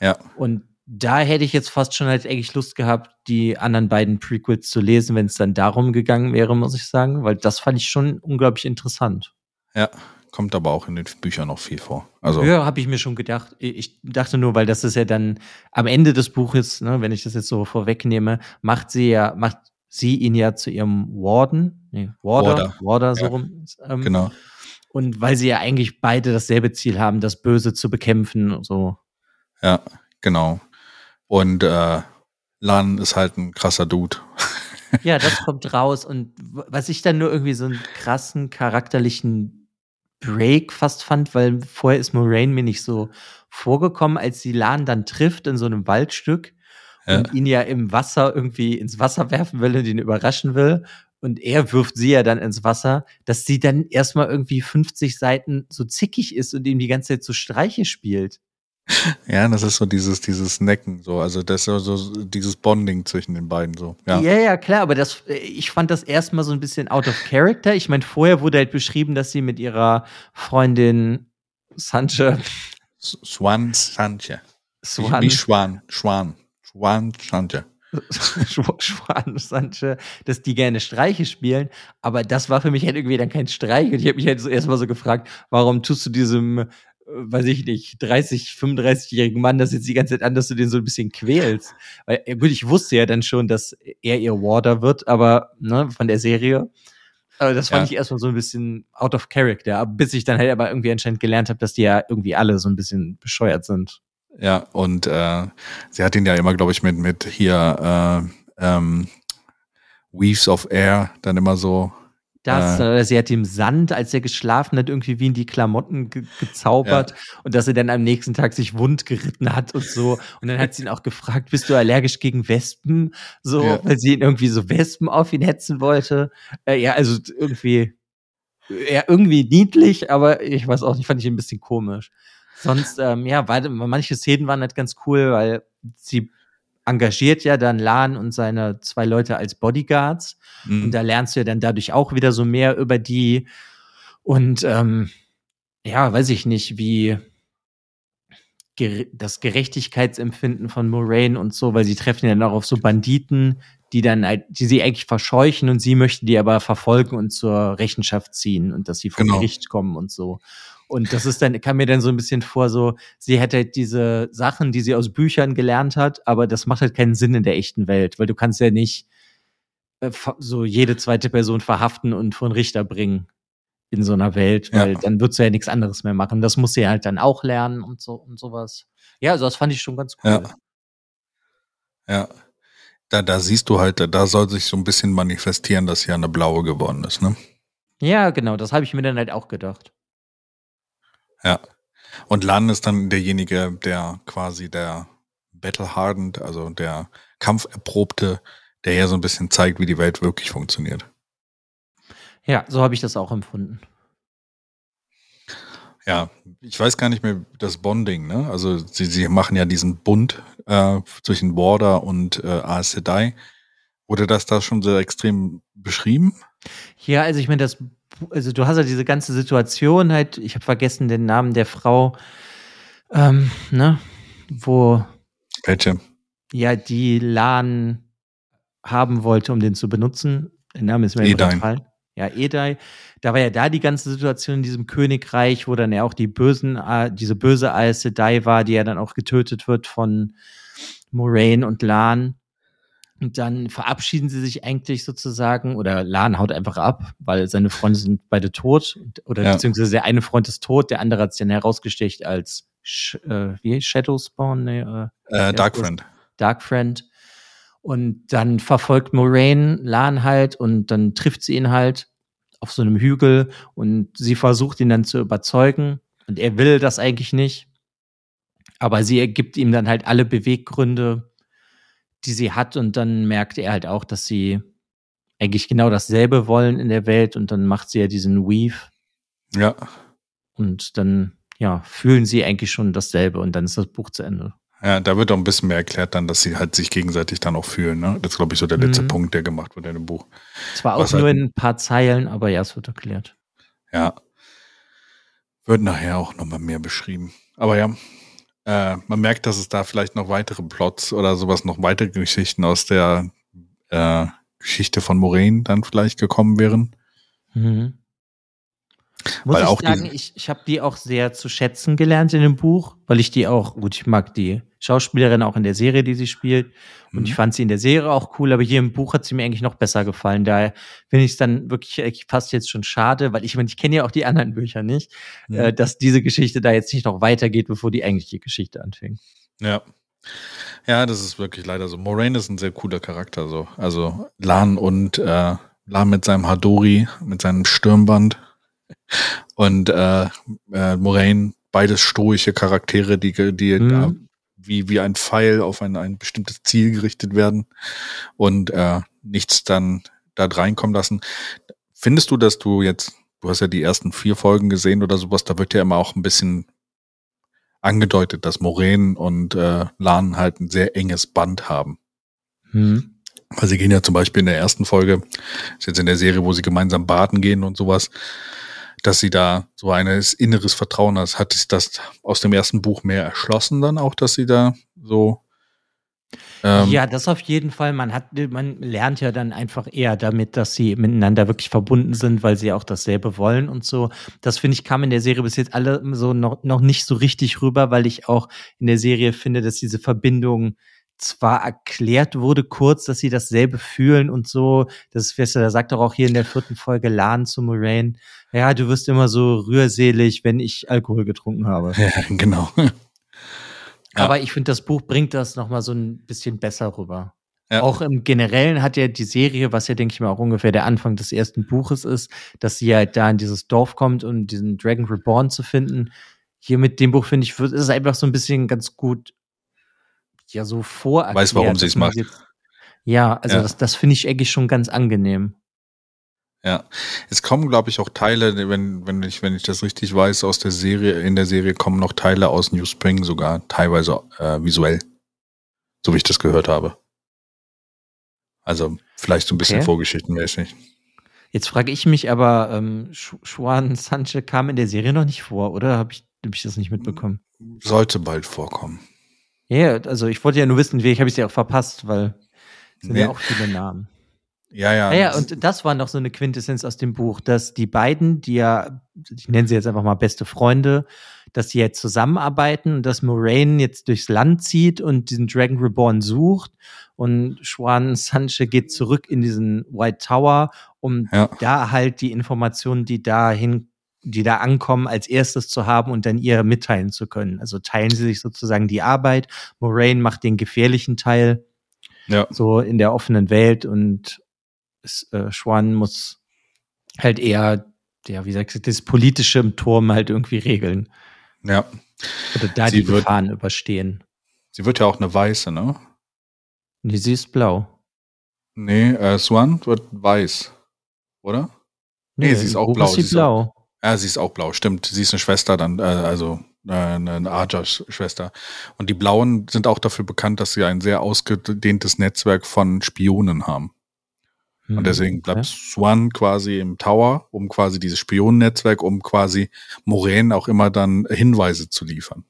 Ja. Und da hätte ich jetzt fast schon halt eigentlich Lust gehabt, die anderen beiden Prequels zu lesen, wenn es dann darum gegangen wäre, muss ich sagen, weil das fand ich schon unglaublich interessant. Ja, kommt aber auch in den Büchern noch viel vor. Also ja, habe ich mir schon gedacht. Ich dachte nur, weil das ist ja dann am Ende des Buches, ne, wenn ich das jetzt so vorwegnehme, macht sie ja, macht sie ihn ja zu ihrem Warden, nee, Warder, Warder, Warder so ja, rum. Ähm, genau. Und weil sie ja eigentlich beide dasselbe Ziel haben, das Böse zu bekämpfen, so. Ja, genau. Und äh, Lan ist halt ein krasser Dude. [LAUGHS] ja, das [LAUGHS] kommt raus. Und was ich dann nur irgendwie so einen krassen charakterlichen Break fast fand, weil vorher ist Moraine mir nicht so vorgekommen, als sie Lan dann trifft in so einem Waldstück ja. und ihn ja im Wasser irgendwie ins Wasser werfen will und ihn überraschen will. Und er wirft sie ja dann ins Wasser, dass sie dann erstmal irgendwie 50 Seiten so zickig ist und ihm die ganze Zeit so Streiche spielt. [LAUGHS] Ja, das ist so dieses, dieses Necken, so, also das ist so, dieses Bonding zwischen den beiden, so. Ja, Ja, ja, klar, aber das, äh, ich fand das erstmal so ein bisschen out of character. Ich meine, vorher wurde halt beschrieben, dass sie mit ihrer Freundin Sanche Swan Sanche. Swan, Wie Schwan, Schwan. [LAUGHS] Schwan Sanche. Schw- Schwan Sanche, dass die gerne Streiche spielen, aber das war für mich halt irgendwie dann kein Streich und ich habe mich halt so erstmal so gefragt, warum tust du diesem, weiß ich nicht, 30, 35-jährigen Mann das jetzt die ganze Zeit an, dass du den so ein bisschen quälst? Weil, ja gut, ich wusste ja dann schon, dass er ihr Warder wird, aber, ne, von der Serie. Aber das fand Ja. ich erstmal so ein bisschen out of character, bis ich dann halt aber irgendwie anscheinend gelernt habe, dass die ja irgendwie alle so ein bisschen bescheuert sind. Ja, und äh, sie hat ihn ja immer, glaube ich, mit, mit hier äh, ähm, Weaves of Air dann immer so. Das, äh, sie hat ihm Sand, als er geschlafen hat, irgendwie wie in die Klamotten ge gezaubert und dass er dann am nächsten Tag sich wund geritten hat und so. Und dann hat sie ihn auch gefragt, bist du allergisch gegen Wespen? So, Ja. weil sie ihn irgendwie so Wespen auf ihn hetzen wollte. Äh, ja, also irgendwie, ja, irgendwie niedlich, aber ich weiß auch nicht, fand ich ein bisschen komisch. Sonst, ähm, ja, weil, manche Szenen waren halt ganz cool, weil sie engagiert ja dann Lan und seine zwei Leute als Bodyguards. mh, Und da lernst du ja dann dadurch auch wieder so mehr über die und ähm, ja, weiß ich nicht, wie das Gerechtigkeitsempfinden von Moraine und so, weil sie treffen ja dann auch auf so Banditen, die dann halt, die sie eigentlich verscheuchen und sie möchten die aber verfolgen und zur Rechenschaft ziehen und dass sie vor Genau. Gericht kommen und so. Und das ist dann, kam mir dann so ein bisschen vor, so, sie hätte halt diese Sachen, die sie aus Büchern gelernt hat, aber das macht halt keinen Sinn in der echten Welt, weil du kannst ja nicht äh, so jede zweite Person verhaften und vor einen Richter bringen in so einer Welt, weil Ja. dann würdest du ja nichts anderes mehr machen. Das muss sie halt dann auch lernen und so und sowas. Ja, also das fand ich schon ganz cool. Ja. ja. Da, da siehst du halt, da- da soll sich so ein bisschen manifestieren, dass hier eine blaue geworden ist, ne? Ja, genau, das habe ich mir dann halt auch gedacht. Ja. Und Lan ist dann derjenige, der quasi der Battle Hardened, also der Kampferprobte, der ja so ein bisschen zeigt, wie die Welt wirklich funktioniert. Ja, so habe ich das auch empfunden. Ja, ich weiß gar nicht mehr das Bonding, ne? Also sie, sie machen ja diesen Bund äh, zwischen Border und äh, Aes Sedai. Wurde das da schon so extrem beschrieben? Ja, also ich meine, das, also du hast ja diese ganze Situation halt, ich habe vergessen den Namen der Frau, ähm, ne, wo Welche? ja die Lan haben wollte, um den zu benutzen. Der Name ist mir entfallen. Ja, Edai. Da war ja da die ganze Situation in diesem Königreich, wo dann ja auch die bösen, äh, diese böse Aes Sedai war, die ja dann auch getötet wird von Moraine und Lan. Und dann verabschieden sie sich eigentlich sozusagen, oder Lan haut einfach ab, weil seine Freunde sind beide tot, oder Ja. beziehungsweise der eine Freund ist tot, der andere hat sich dann herausgestecht als Sh äh, wie Shadowspawn, nee, äh, Äh, Dark Friend. Dark Friend. Und dann verfolgt Moraine Lan halt und dann trifft sie ihn halt auf so einem Hügel und sie versucht ihn dann zu überzeugen und er will das eigentlich nicht. Aber sie ergibt ihm dann halt alle Beweggründe, die sie hat und dann merkt er halt auch, dass sie eigentlich genau dasselbe wollen in der Welt und dann macht sie ja diesen Weave Ja. und dann ja, fühlen sie eigentlich schon dasselbe und dann ist das Buch zu Ende. Ja, da wird auch ein bisschen mehr erklärt dann, dass sie halt sich gegenseitig dann auch fühlen. Ne? Das ist, glaube ich, so der letzte Mhm. Punkt, der gemacht wird in dem Buch. Zwar auch Was halt- nur in ein paar Zeilen, aber ja, es wird erklärt. Ja. Wird nachher auch nochmal mehr beschrieben. Aber ja, äh, man merkt, dass es da vielleicht noch weitere Plots oder sowas, noch weitere Geschichten aus der äh, Geschichte von Moraine dann vielleicht gekommen wären. Mhm. Muss Weil ich auch sagen, ich, ich habe die auch sehr zu schätzen gelernt in dem Buch, weil ich die auch, gut, ich mag die Schauspielerin auch in der Serie, die sie spielt. Und Mhm. ich fand sie in der Serie auch cool, aber hier im Buch hat sie mir eigentlich noch besser gefallen. Daher finde ich es dann wirklich echt fast jetzt schon schade, weil ich meine, ich kenne ja auch die anderen Bücher nicht, Mhm. äh, dass diese Geschichte da jetzt nicht noch weitergeht, bevor die eigentliche Geschichte anfängt. Ja. Ja, das ist wirklich leider so. Moraine ist ein sehr cooler Charakter, so. Also Lan und äh, Lan mit seinem Hadori, mit seinem Stirnband und äh, äh, Moraine, beides stoische Charaktere, die, die Mhm. äh, wie, wie ein Pfeil auf ein, ein bestimmtes Ziel gerichtet werden und äh, nichts dann da reinkommen lassen. Findest du, dass du jetzt, du hast ja die ersten vier Folgen gesehen oder sowas, da wird ja immer auch ein bisschen angedeutet, dass Moraine und äh, Lan halt ein sehr enges Band haben. Hm. Weil sie gehen ja zum Beispiel in der ersten Folge, ist jetzt in der Serie, wo sie gemeinsam baden gehen und sowas, dass sie da so ein inneres Vertrauen hat. Hat sich das aus dem ersten Buch mehr erschlossen dann auch, dass sie da so ähm, ja, das auf jeden Fall. Man hat, man lernt ja dann einfach eher damit, dass sie miteinander wirklich verbunden sind, weil sie auch dasselbe wollen und so. Das finde ich kam in der Serie bis jetzt alle so noch, noch nicht so richtig rüber, weil ich auch in der Serie finde, dass diese Verbindung zwar erklärt wurde kurz, dass sie dasselbe fühlen und so. Das ist, da sagt doch auch hier in der vierten Folge Lan zu Moraine, ja, du wirst immer so rührselig, wenn ich Alkohol getrunken habe. [LAUGHS] Ja, genau. Ja. Aber ich finde, das Buch bringt das nochmal so ein bisschen besser rüber. Ja. Auch im Generellen hat ja die Serie, was ja, denke ich mal, auch ungefähr der Anfang des ersten Buches ist, dass sie halt da in dieses Dorf kommt, um diesen Dragon Reborn zu finden. Hier mit dem Buch, finde ich, ist es einfach so ein bisschen ganz gut, ja, so vorerklärt. Weiß, warum sie es macht. Ja, also ja. das, das finde ich eigentlich schon ganz angenehm. Ja, es kommen, glaube ich, auch Teile, wenn, wenn ich, wenn ich das richtig weiß, aus der Serie, in der Serie kommen noch Teile aus New Spring sogar, teilweise äh, visuell. So wie ich das gehört habe. Also vielleicht so ein bisschen okay. vorgeschichtenmäßig. Jetzt frage ich mich aber, ähm, Schwan Sanche kam in der Serie noch nicht vor, oder? Habe ich, hab ich das nicht mitbekommen? Sollte bald vorkommen. Ja, also ich wollte ja nur wissen, wie ich habe ich sie auch verpasst, weil es sind nee. ja auch viele Namen. Ja, ja. Naja, und das war noch so eine Quintessenz aus dem Buch, dass die beiden, die ja, ich nenne sie jetzt einfach mal beste Freunde, dass sie jetzt zusammenarbeiten und dass Moraine jetzt durchs Land zieht und diesen Dragon Reborn sucht und Schwan Sanche geht zurück in diesen White Tower, um ja. da halt die Informationen, die dahin die da ankommen, als erstes zu haben und dann ihr mitteilen zu können. Also teilen sie sich sozusagen die Arbeit. Moraine macht den gefährlichen Teil ja. so in der offenen Welt und äh, Schwan muss halt eher, ja, wie gesagt, das Politische im Turm halt irgendwie regeln. Ja. Oder da sie die wird, Gefahren überstehen. Sie wird ja auch eine Weiße, ne? Nee, sie ist blau. Nee, äh, Swan wird weiß, oder? Nee, nee sie ist auch blau. Ist sie, sie blau. Ja, sie ist auch blau, stimmt. Sie ist eine Schwester dann, äh, also äh, eine Aja-Schwester. Und die Blauen sind auch dafür bekannt, dass sie ein sehr ausgedehntes Netzwerk von Spionen haben. Und mhm, deswegen bleibt okay. Swan quasi im Tower, um quasi dieses Spionennetzwerk, um quasi Moraine auch immer dann Hinweise zu liefern.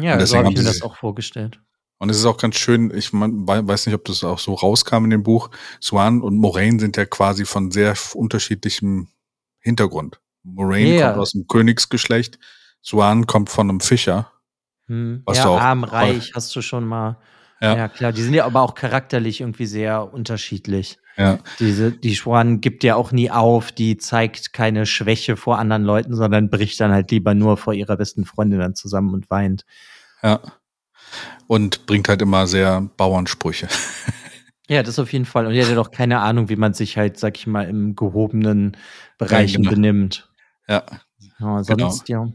Ja, so habe ich mir das auch vorgestellt. Und es ist auch ganz schön, ich mein, weiß nicht, ob das auch so rauskam in dem Buch. Swan und Moraine sind ja quasi von sehr unterschiedlichem Hintergrund. Moraine ja. kommt aus dem Königsgeschlecht, Swan kommt von einem Fischer. Hm. Was ja, arm, reich, hast du schon mal. Ja. ja, klar. Die sind ja aber auch charakterlich irgendwie sehr unterschiedlich. Ja. Diese, die Schwan gibt ja auch nie auf, die zeigt keine Schwäche vor anderen Leuten, sondern bricht dann halt lieber nur vor ihrer besten Freundin dann zusammen und weint. Ja. Und bringt halt immer sehr Bauernsprüche. [LAUGHS] Ja, das auf jeden Fall. Und die hat ja doch keine Ahnung, wie man sich halt, sag ich mal, im gehobenen Bereichen ja, genau. benimmt. Ja. ja sonst, genau. ja.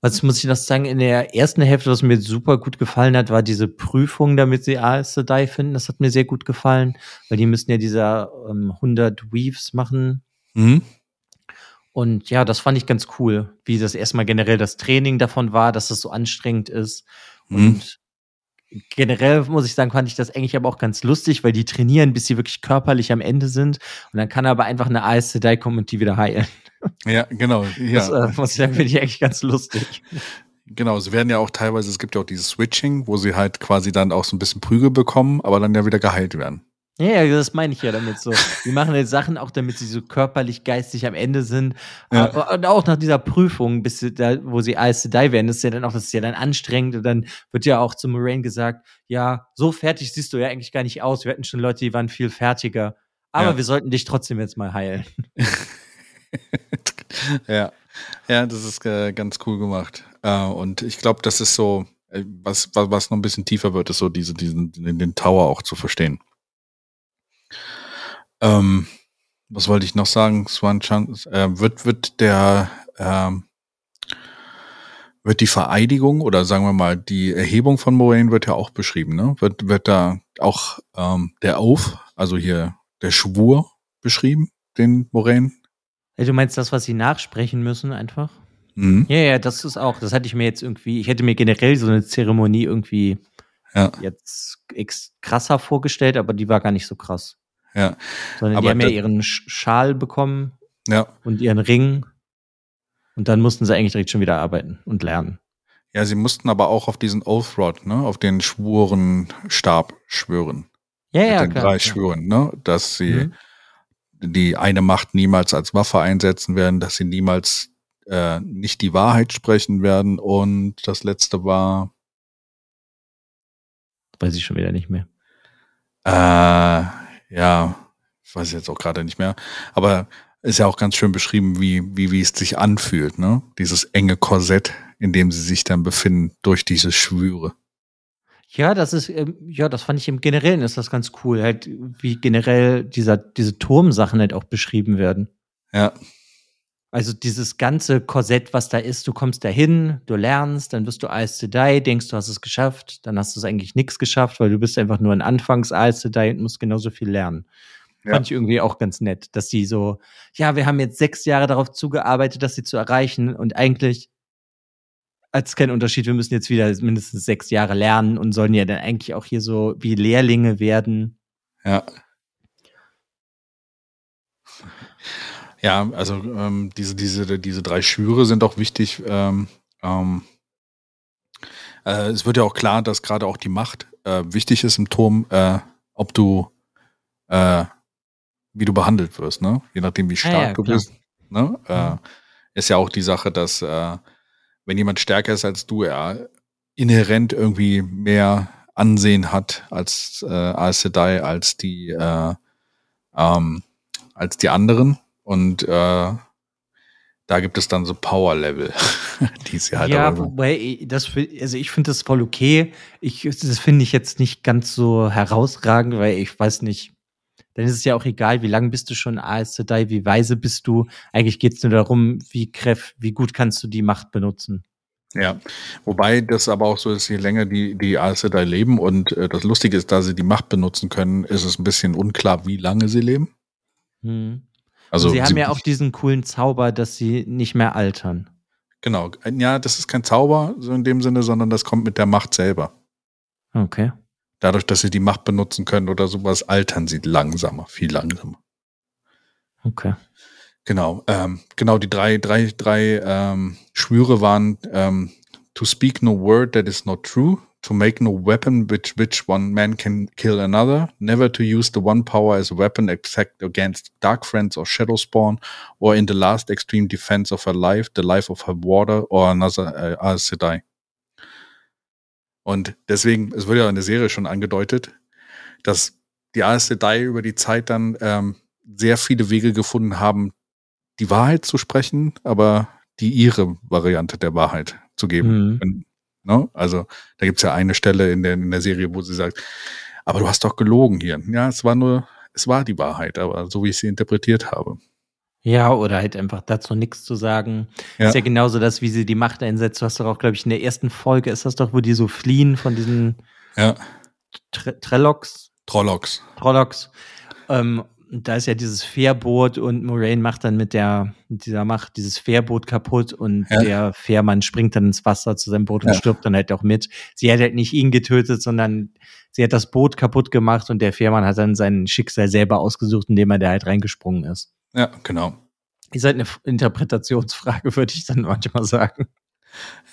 Was muss ich noch sagen? In der ersten Hälfte, was mir super gut gefallen hat, war diese Prüfung, damit sie Aes Sedai finden. Das hat mir sehr gut gefallen, weil die müssen ja diese ähm, 100 Weaves machen. Mhm. Und ja, das fand ich ganz cool, wie das erstmal generell das Training davon war, dass es so anstrengend ist. Mhm. Und generell muss ich sagen, fand ich das eigentlich aber auch ganz lustig, weil die trainieren, bis sie wirklich körperlich am Ende sind. Und dann kann aber einfach eine Aes Sedai kommen und die wieder heilen. Ja, genau. Ja. Das äh, muss ich sagen, finde ich eigentlich ganz lustig. Genau, sie werden ja auch teilweise, es gibt ja auch dieses Switching, wo sie halt quasi dann auch so ein bisschen Prügel bekommen, aber dann ja wieder geheilt werden. Ja, das meine ich ja damit so. Die machen jetzt Sachen auch, damit sie so körperlich, geistig am Ende sind. Ja. Und auch nach dieser Prüfung, bis sie da, wo sie to Die werden, ist ja dann auch, das ist ja dann anstrengend. Und dann wird ja auch zu Moraine gesagt, ja, so fertig siehst du ja eigentlich gar nicht aus. Wir hatten schon Leute, die waren viel fertiger. Aber ja. wir sollten dich trotzdem jetzt mal heilen. [LAUGHS] ja. Ja, das ist äh, ganz cool gemacht. Äh, und ich glaube, das ist so, äh, was, was, was noch ein bisschen tiefer wird, ist so diese, diesen, den Tower auch zu verstehen. Ähm, was wollte ich noch sagen? Swan Chance, äh, wird, wird der, ähm, wird die Vereidigung oder sagen wir mal die Erhebung von Moraine wird ja auch beschrieben, ne? Wird, wird da auch ähm, der Auf, also hier der Schwur beschrieben, den Moraine? Du meinst das, was sie nachsprechen müssen, einfach? Mhm. Ja, ja, das ist auch, das hatte ich mir jetzt irgendwie, ich hätte mir generell so eine Zeremonie irgendwie ja. jetzt krasser vorgestellt, aber die war gar nicht so krass. Ja. Sondern aber die haben ja ihren Schal bekommen ja. und ihren Ring. Und dann mussten sie eigentlich direkt schon wieder arbeiten und lernen. Ja, sie mussten aber auch auf diesen Oath Rod, ne, auf den Schwurenstab schwören. Ja, ja, den klar. Drei Schwüren, ne, dass sie mhm. die eine Macht niemals als Waffe einsetzen werden, dass sie niemals äh, nicht die Wahrheit sprechen werden und das letzte war. Weiß ich schon wieder nicht mehr. Äh, ja, ich weiß jetzt auch gerade nicht mehr. Aber ist ja auch ganz schön beschrieben, wie, wie, wie es sich anfühlt, ne? Dieses enge Korsett, in dem sie sich dann befinden, durch diese Schwüre. Ja, das ist, ähm, ja, das fand ich im Generellen ist das ganz cool, halt, wie generell dieser, diese Turmsachen halt auch beschrieben werden. Ja. Also dieses ganze Korsett, was da ist, du kommst dahin, du lernst, dann wirst du to Die, denkst, du hast es geschafft, dann hast du es eigentlich nichts geschafft, weil du bist einfach nur ein Anfangs to Die und musst genauso viel lernen. Ja. Fand ich irgendwie auch ganz nett, dass die so, ja, wir haben jetzt sechs Jahre darauf zugearbeitet, das sie zu erreichen und eigentlich als kein Unterschied, wir müssen jetzt wieder mindestens sechs Jahre lernen und sollen ja dann eigentlich auch hier so wie Lehrlinge werden. Ja. Ja, also ähm, diese, diese, diese drei Schwüre sind auch wichtig. Ähm, ähm, äh, es wird ja auch klar, dass gerade auch die Macht äh, wichtig ist im Turm, äh, ob du äh, wie du behandelt wirst, ne? Je nachdem, wie stark ja, ja, du bist. Ne? Äh, mhm. ist ja auch die Sache, dass äh, wenn jemand stärker ist als du, er inhärent irgendwie mehr Ansehen hat als äh, als Sedai, als die äh, ähm, als die anderen und äh, da gibt es dann so Power-Level, [LAUGHS] die sie halt Ja, wobei, das, also ich finde das voll okay. Ich, das finde ich jetzt nicht ganz so herausragend, weil ich weiß nicht, dann ist es ja auch egal, wie lange bist du schon Aes Sedai, wie weise bist du. Eigentlich geht es nur darum, wie kräft, wie gut kannst du die Macht benutzen. Ja, wobei das aber auch so ist, je länger die, die Aes Sedai leben und äh, das Lustige ist, da sie die Macht benutzen können, ist es ein bisschen unklar, wie lange sie leben. Hm. Also sie haben sie, ja auch diesen coolen Zauber, dass sie nicht mehr altern. Genau. Ja, das ist kein Zauber so in dem Sinne, sondern das kommt mit der Macht selber. Okay dadurch, dass sie die Macht benutzen können oder sowas, altern sie langsamer, viel langsamer. Okay. Genau, ähm, genau, die drei, drei, drei ähm, Schwüre waren ähm, to speak no word that is not true, to make no weapon with which one man can kill another, never to use the one power as a weapon except against dark friends or shadow spawn, or in the last extreme defense of her life, the life of her warder or another uh, Sedai. Und deswegen, es wird ja in der Serie schon angedeutet, dass die Aes Sedai über die Zeit dann ähm, sehr viele Wege gefunden haben, die Wahrheit zu sprechen, aber die ihre Variante der Wahrheit zu geben. Mhm. Ne? Also da gibt's ja eine Stelle in der, in der Serie, wo sie sagt, aber du hast doch gelogen hier. Ja, es war nur, es war die Wahrheit, aber so wie ich sie interpretiert habe. Ja, oder halt einfach dazu nichts zu sagen. Ja. Ist ja genauso das, wie sie die Macht einsetzt. Du hast doch auch, glaube ich, in der ersten Folge ist das doch, wo die so fliehen von diesen ja. Tre Trellocks. Trollocs. Trollocs. Ähm, da ist ja dieses Fährboot und Moraine macht dann mit der, mit dieser Macht dieses Fährboot kaputt und ja. der Fährmann springt dann ins Wasser zu seinem Boot und ja. stirbt dann halt auch mit. Sie hat halt nicht ihn getötet, sondern sie hat das Boot kaputt gemacht und der Fährmann hat dann sein Schicksal selber ausgesucht, indem er da halt reingesprungen ist. Ja, genau. Ist halt eine Interpretationsfrage, [LAUGHS] würde ich dann manchmal sagen.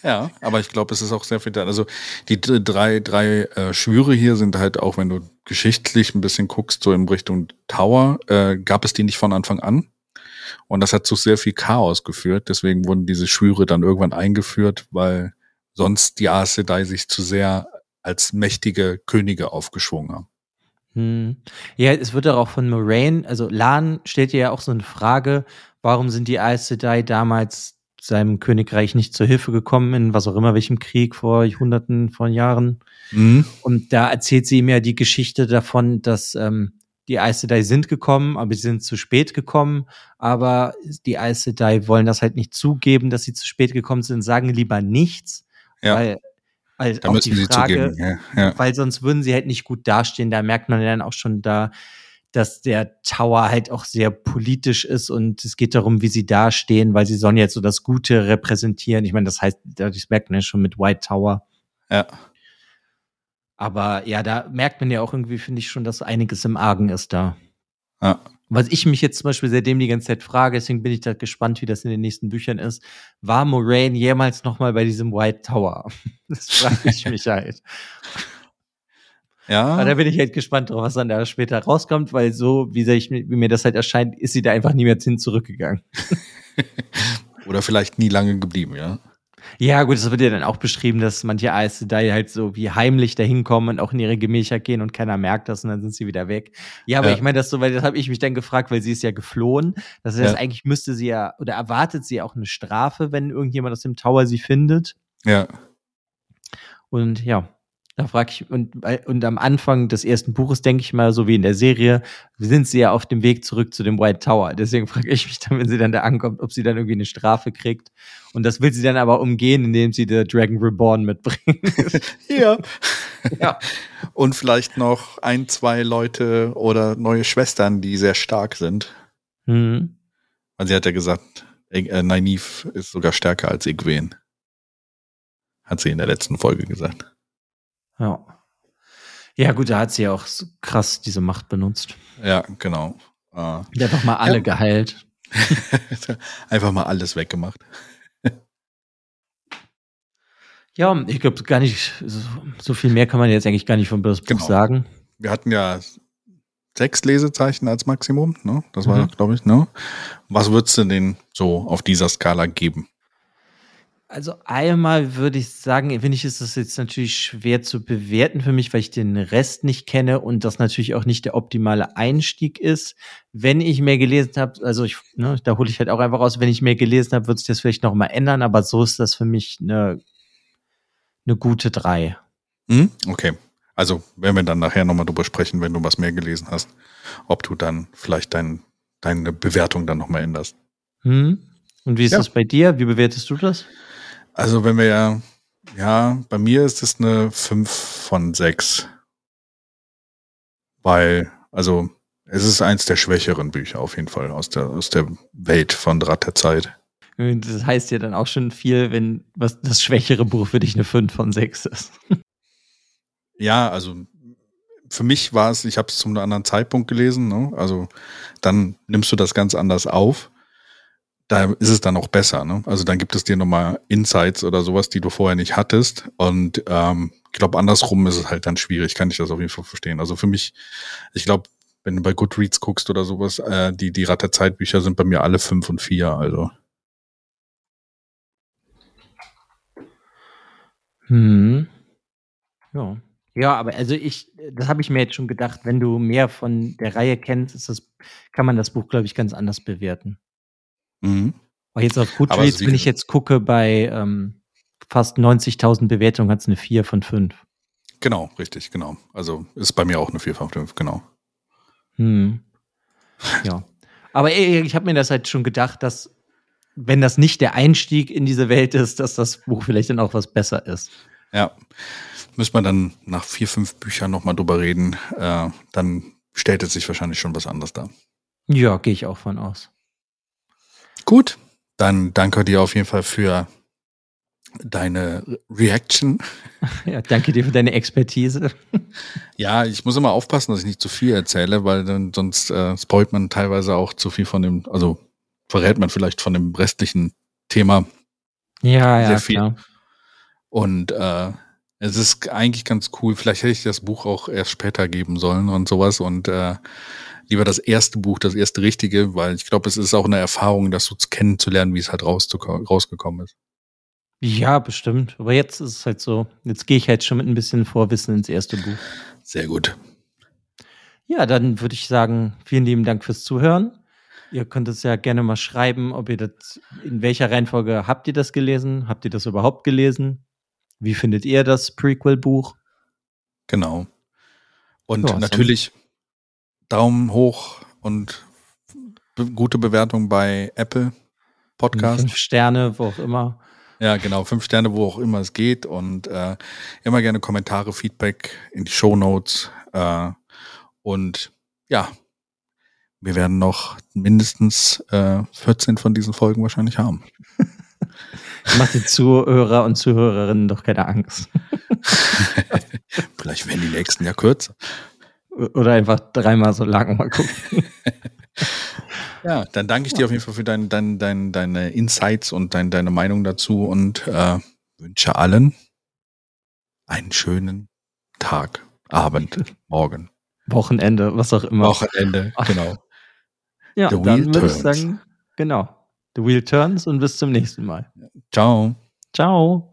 Ja, aber ich glaube, es ist auch sehr viel da. Also die drei, drei äh, Schwüre hier sind halt auch, wenn du geschichtlich ein bisschen guckst, so in Richtung Tower, äh, gab es die nicht von Anfang an. Und das hat zu sehr viel Chaos geführt. Deswegen wurden diese Schwüre dann irgendwann eingeführt, weil sonst die Aes Sedai sich zu sehr als mächtige Könige aufgeschwungen haben. Hm. Ja, es wird auch von Moraine, also Lan stellt ja auch so eine Frage, warum sind die Aes Sedai damals seinem Königreich nicht zur Hilfe gekommen, in was auch immer, welchem Krieg vor Hunderten von Jahren. Mhm. Und da erzählt sie ihm ja die Geschichte davon, dass ähm, die Aes Sedai sind gekommen, aber sie sind zu spät gekommen. Aber die Aes Sedai wollen das halt nicht zugeben, dass sie zu spät gekommen sind, sagen lieber nichts, ja. weil weil da müssen die Frage, ja, ja. weil sonst würden sie halt nicht gut dastehen. Da merkt man dann auch schon, da, dass der Tower halt auch sehr politisch ist und es geht darum, wie sie dastehen, weil sie sollen jetzt so das Gute repräsentieren. Ich meine, das heißt, das merkt man ja schon mit White Tower. Ja. Aber ja, da merkt man ja auch irgendwie, finde ich schon, dass einiges im Argen ist da. Ja. Was ich mich jetzt zum Beispiel seitdem die ganze Zeit frage, deswegen bin ich da gespannt, wie das in den nächsten Büchern ist. War Moraine jemals noch mal bei diesem White Tower? [LAUGHS] Das frage ich mich halt. Ja. Aber da bin ich halt gespannt drauf, was dann da später rauskommt, weil so, wie, ich, wie mir das halt erscheint, ist sie da einfach nie mehr hin zurückgegangen. [LAUGHS] Oder vielleicht nie lange geblieben, ja. Ja, gut, es wird ja dann auch beschrieben, dass manche Aes Sedai halt so wie heimlich dahin kommen und auch in ihre Gemächer gehen und keiner merkt das und dann sind sie wieder weg. Ja, aber Ja. ich meine, das so, weil das habe ich mich dann gefragt, weil sie ist ja geflohen. Das heißt, Ja. eigentlich müsste sie ja oder erwartet sie auch eine Strafe, wenn irgendjemand aus dem Tower sie findet. Ja. Und ja, da frage ich, und, und am Anfang des ersten Buches, denke ich mal, so wie in der Serie, sind sie ja auf dem Weg zurück zu dem White Tower. Deswegen [LAUGHS] frage ich mich dann, wenn sie dann da ankommt, ob sie dann irgendwie eine Strafe kriegt. Und das will sie dann aber umgehen, indem sie The Dragon Reborn mitbringt. [LAUGHS] Ja. ja. Und vielleicht noch ein, zwei Leute oder neue Schwestern, die sehr stark sind. Hm. Weil sie hat ja gesagt, äh, Nynaeve ist sogar stärker als Egwene. Hat sie in der letzten Folge gesagt. Ja. Ja, gut, da hat sie ja auch so krass diese Macht benutzt. Ja, genau. Äh, doch mal alle Ja. geheilt. [LAUGHS] Einfach mal alles weggemacht. [LAUGHS] Ja, ich glaube gar nicht, so, so viel mehr kann man jetzt eigentlich gar nicht vom das Buch Genau. sagen. Wir hatten ja sechs Lesezeichen als Maximum, ne? Das war, Mhm. glaube ich, ne? Was würdest du denn so auf dieser Skala geben? Also einmal würde ich sagen, finde ich, ist das jetzt natürlich schwer zu bewerten für mich, weil ich den Rest nicht kenne und das natürlich auch nicht der optimale Einstieg ist. Wenn ich mehr gelesen habe, also ich, ne, da hole ich halt auch einfach raus, wenn ich mehr gelesen habe, wird sich das vielleicht noch mal ändern, aber so ist das für mich eine, eine gute drei. Hm? Okay. Also werden wir dann nachher nochmal drüber sprechen, wenn du was mehr gelesen hast, ob du dann vielleicht dein, deine Bewertung dann nochmal änderst. Hm? Und wie ist Ja. das bei dir? Wie bewertest du das? Also wenn wir ja, ja, bei mir ist es eine 5 von 6. Weil, also es ist eins der schwächeren Bücher auf jeden Fall aus der, aus der Welt von Draht der Zeit. Das heißt ja dann auch schon viel, wenn was das schwächere Buch für dich eine 5 von 6 ist. [LAUGHS] Ja, also für mich war es, ich habe es zu einem anderen Zeitpunkt gelesen, ne? also dann nimmst du das ganz anders auf. Da ist es dann auch besser. Ne? Also dann gibt es dir nochmal Insights oder sowas, die du vorher nicht hattest. Und ähm, ich glaube, andersrum ist es halt dann schwierig, kann ich das auf jeden Fall verstehen. Also für mich, ich glaube, wenn du bei Goodreads guckst oder sowas, äh, die, die Rat der Zeitbücher sind bei mir alle fünf und vier. Also Hm. Ja. Ja, aber also ich, das habe ich mir jetzt schon gedacht, wenn du mehr von der Reihe kennst, ist das, kann man das Buch, glaube ich, ganz anders bewerten. Mhm. Aber jetzt auf Goodreads, wenn ich jetzt gucke, bei ähm, fast 90.000 Bewertungen hat es eine 4 von 5. genau, richtig, genau. Also ist bei mir auch eine vier von fünf, genau. Hm. Ja. Aber ey, ich habe mir das halt schon gedacht, dass, wenn das nicht der Einstieg in diese Welt ist, dass das Buch vielleicht dann auch was besser ist. Ja, müssen wir dann nach vier, fünf Büchern nochmal drüber reden. Äh, dann stellt es sich wahrscheinlich schon was anderes dar. Ja, gehe ich auch von aus. Gut, dann danke dir auf jeden Fall für deine Reaction. [LAUGHS] Ja, danke dir für deine Expertise. [LAUGHS] Ja, ich muss immer aufpassen, dass ich nicht zu viel erzähle, weil dann sonst äh, spoilt man teilweise auch zu viel von dem, also verrät man vielleicht von dem restlichen Thema. Ja, ja, Sehr viel. klar. Und äh, es ist eigentlich ganz cool. Vielleicht hätte ich das Buch auch erst später geben sollen und sowas. Und äh, lieber das erste Buch, das erste richtige, weil ich glaube, es ist auch eine Erfahrung, das so kennenzulernen, wie es halt rausgekommen ist. Ja, bestimmt. Aber jetzt ist es halt so. Jetzt gehe ich halt schon mit ein bisschen Vorwissen ins erste Buch. Sehr gut. Ja, dann würde ich sagen, vielen lieben Dank fürs Zuhören. Ihr könnt es ja gerne mal schreiben, ob ihr das, in welcher Reihenfolge habt ihr das gelesen? Habt ihr das überhaupt gelesen? Wie findet ihr das Prequel-Buch? Genau. Und Ja, natürlich Daumen hoch und be gute Bewertung bei Apple Podcast. Fünf Sterne, wo auch immer. Ja, genau. Fünf Sterne, wo auch immer es geht. Und äh, immer gerne Kommentare, Feedback in die Show Notes. Äh, und ja, wir werden noch mindestens äh, 14 von diesen Folgen wahrscheinlich haben. Macht die Zuhörer und Zuhörerinnen doch keine Angst. [LAUGHS] Vielleicht werden die nächsten ja kürzer. Oder einfach dreimal so lang mal gucken. [LAUGHS] ja, dann danke ich dir auf jeden Fall für dein, dein, dein, deine Insights und dein, deine Meinung dazu und äh, wünsche allen einen schönen Tag, Abend, Morgen. Wochenende, was auch immer. Wochenende, genau. Ja, The dann würde ich sagen, genau. The Wheel Turns und bis zum nächsten Mal. Ciao. Ciao.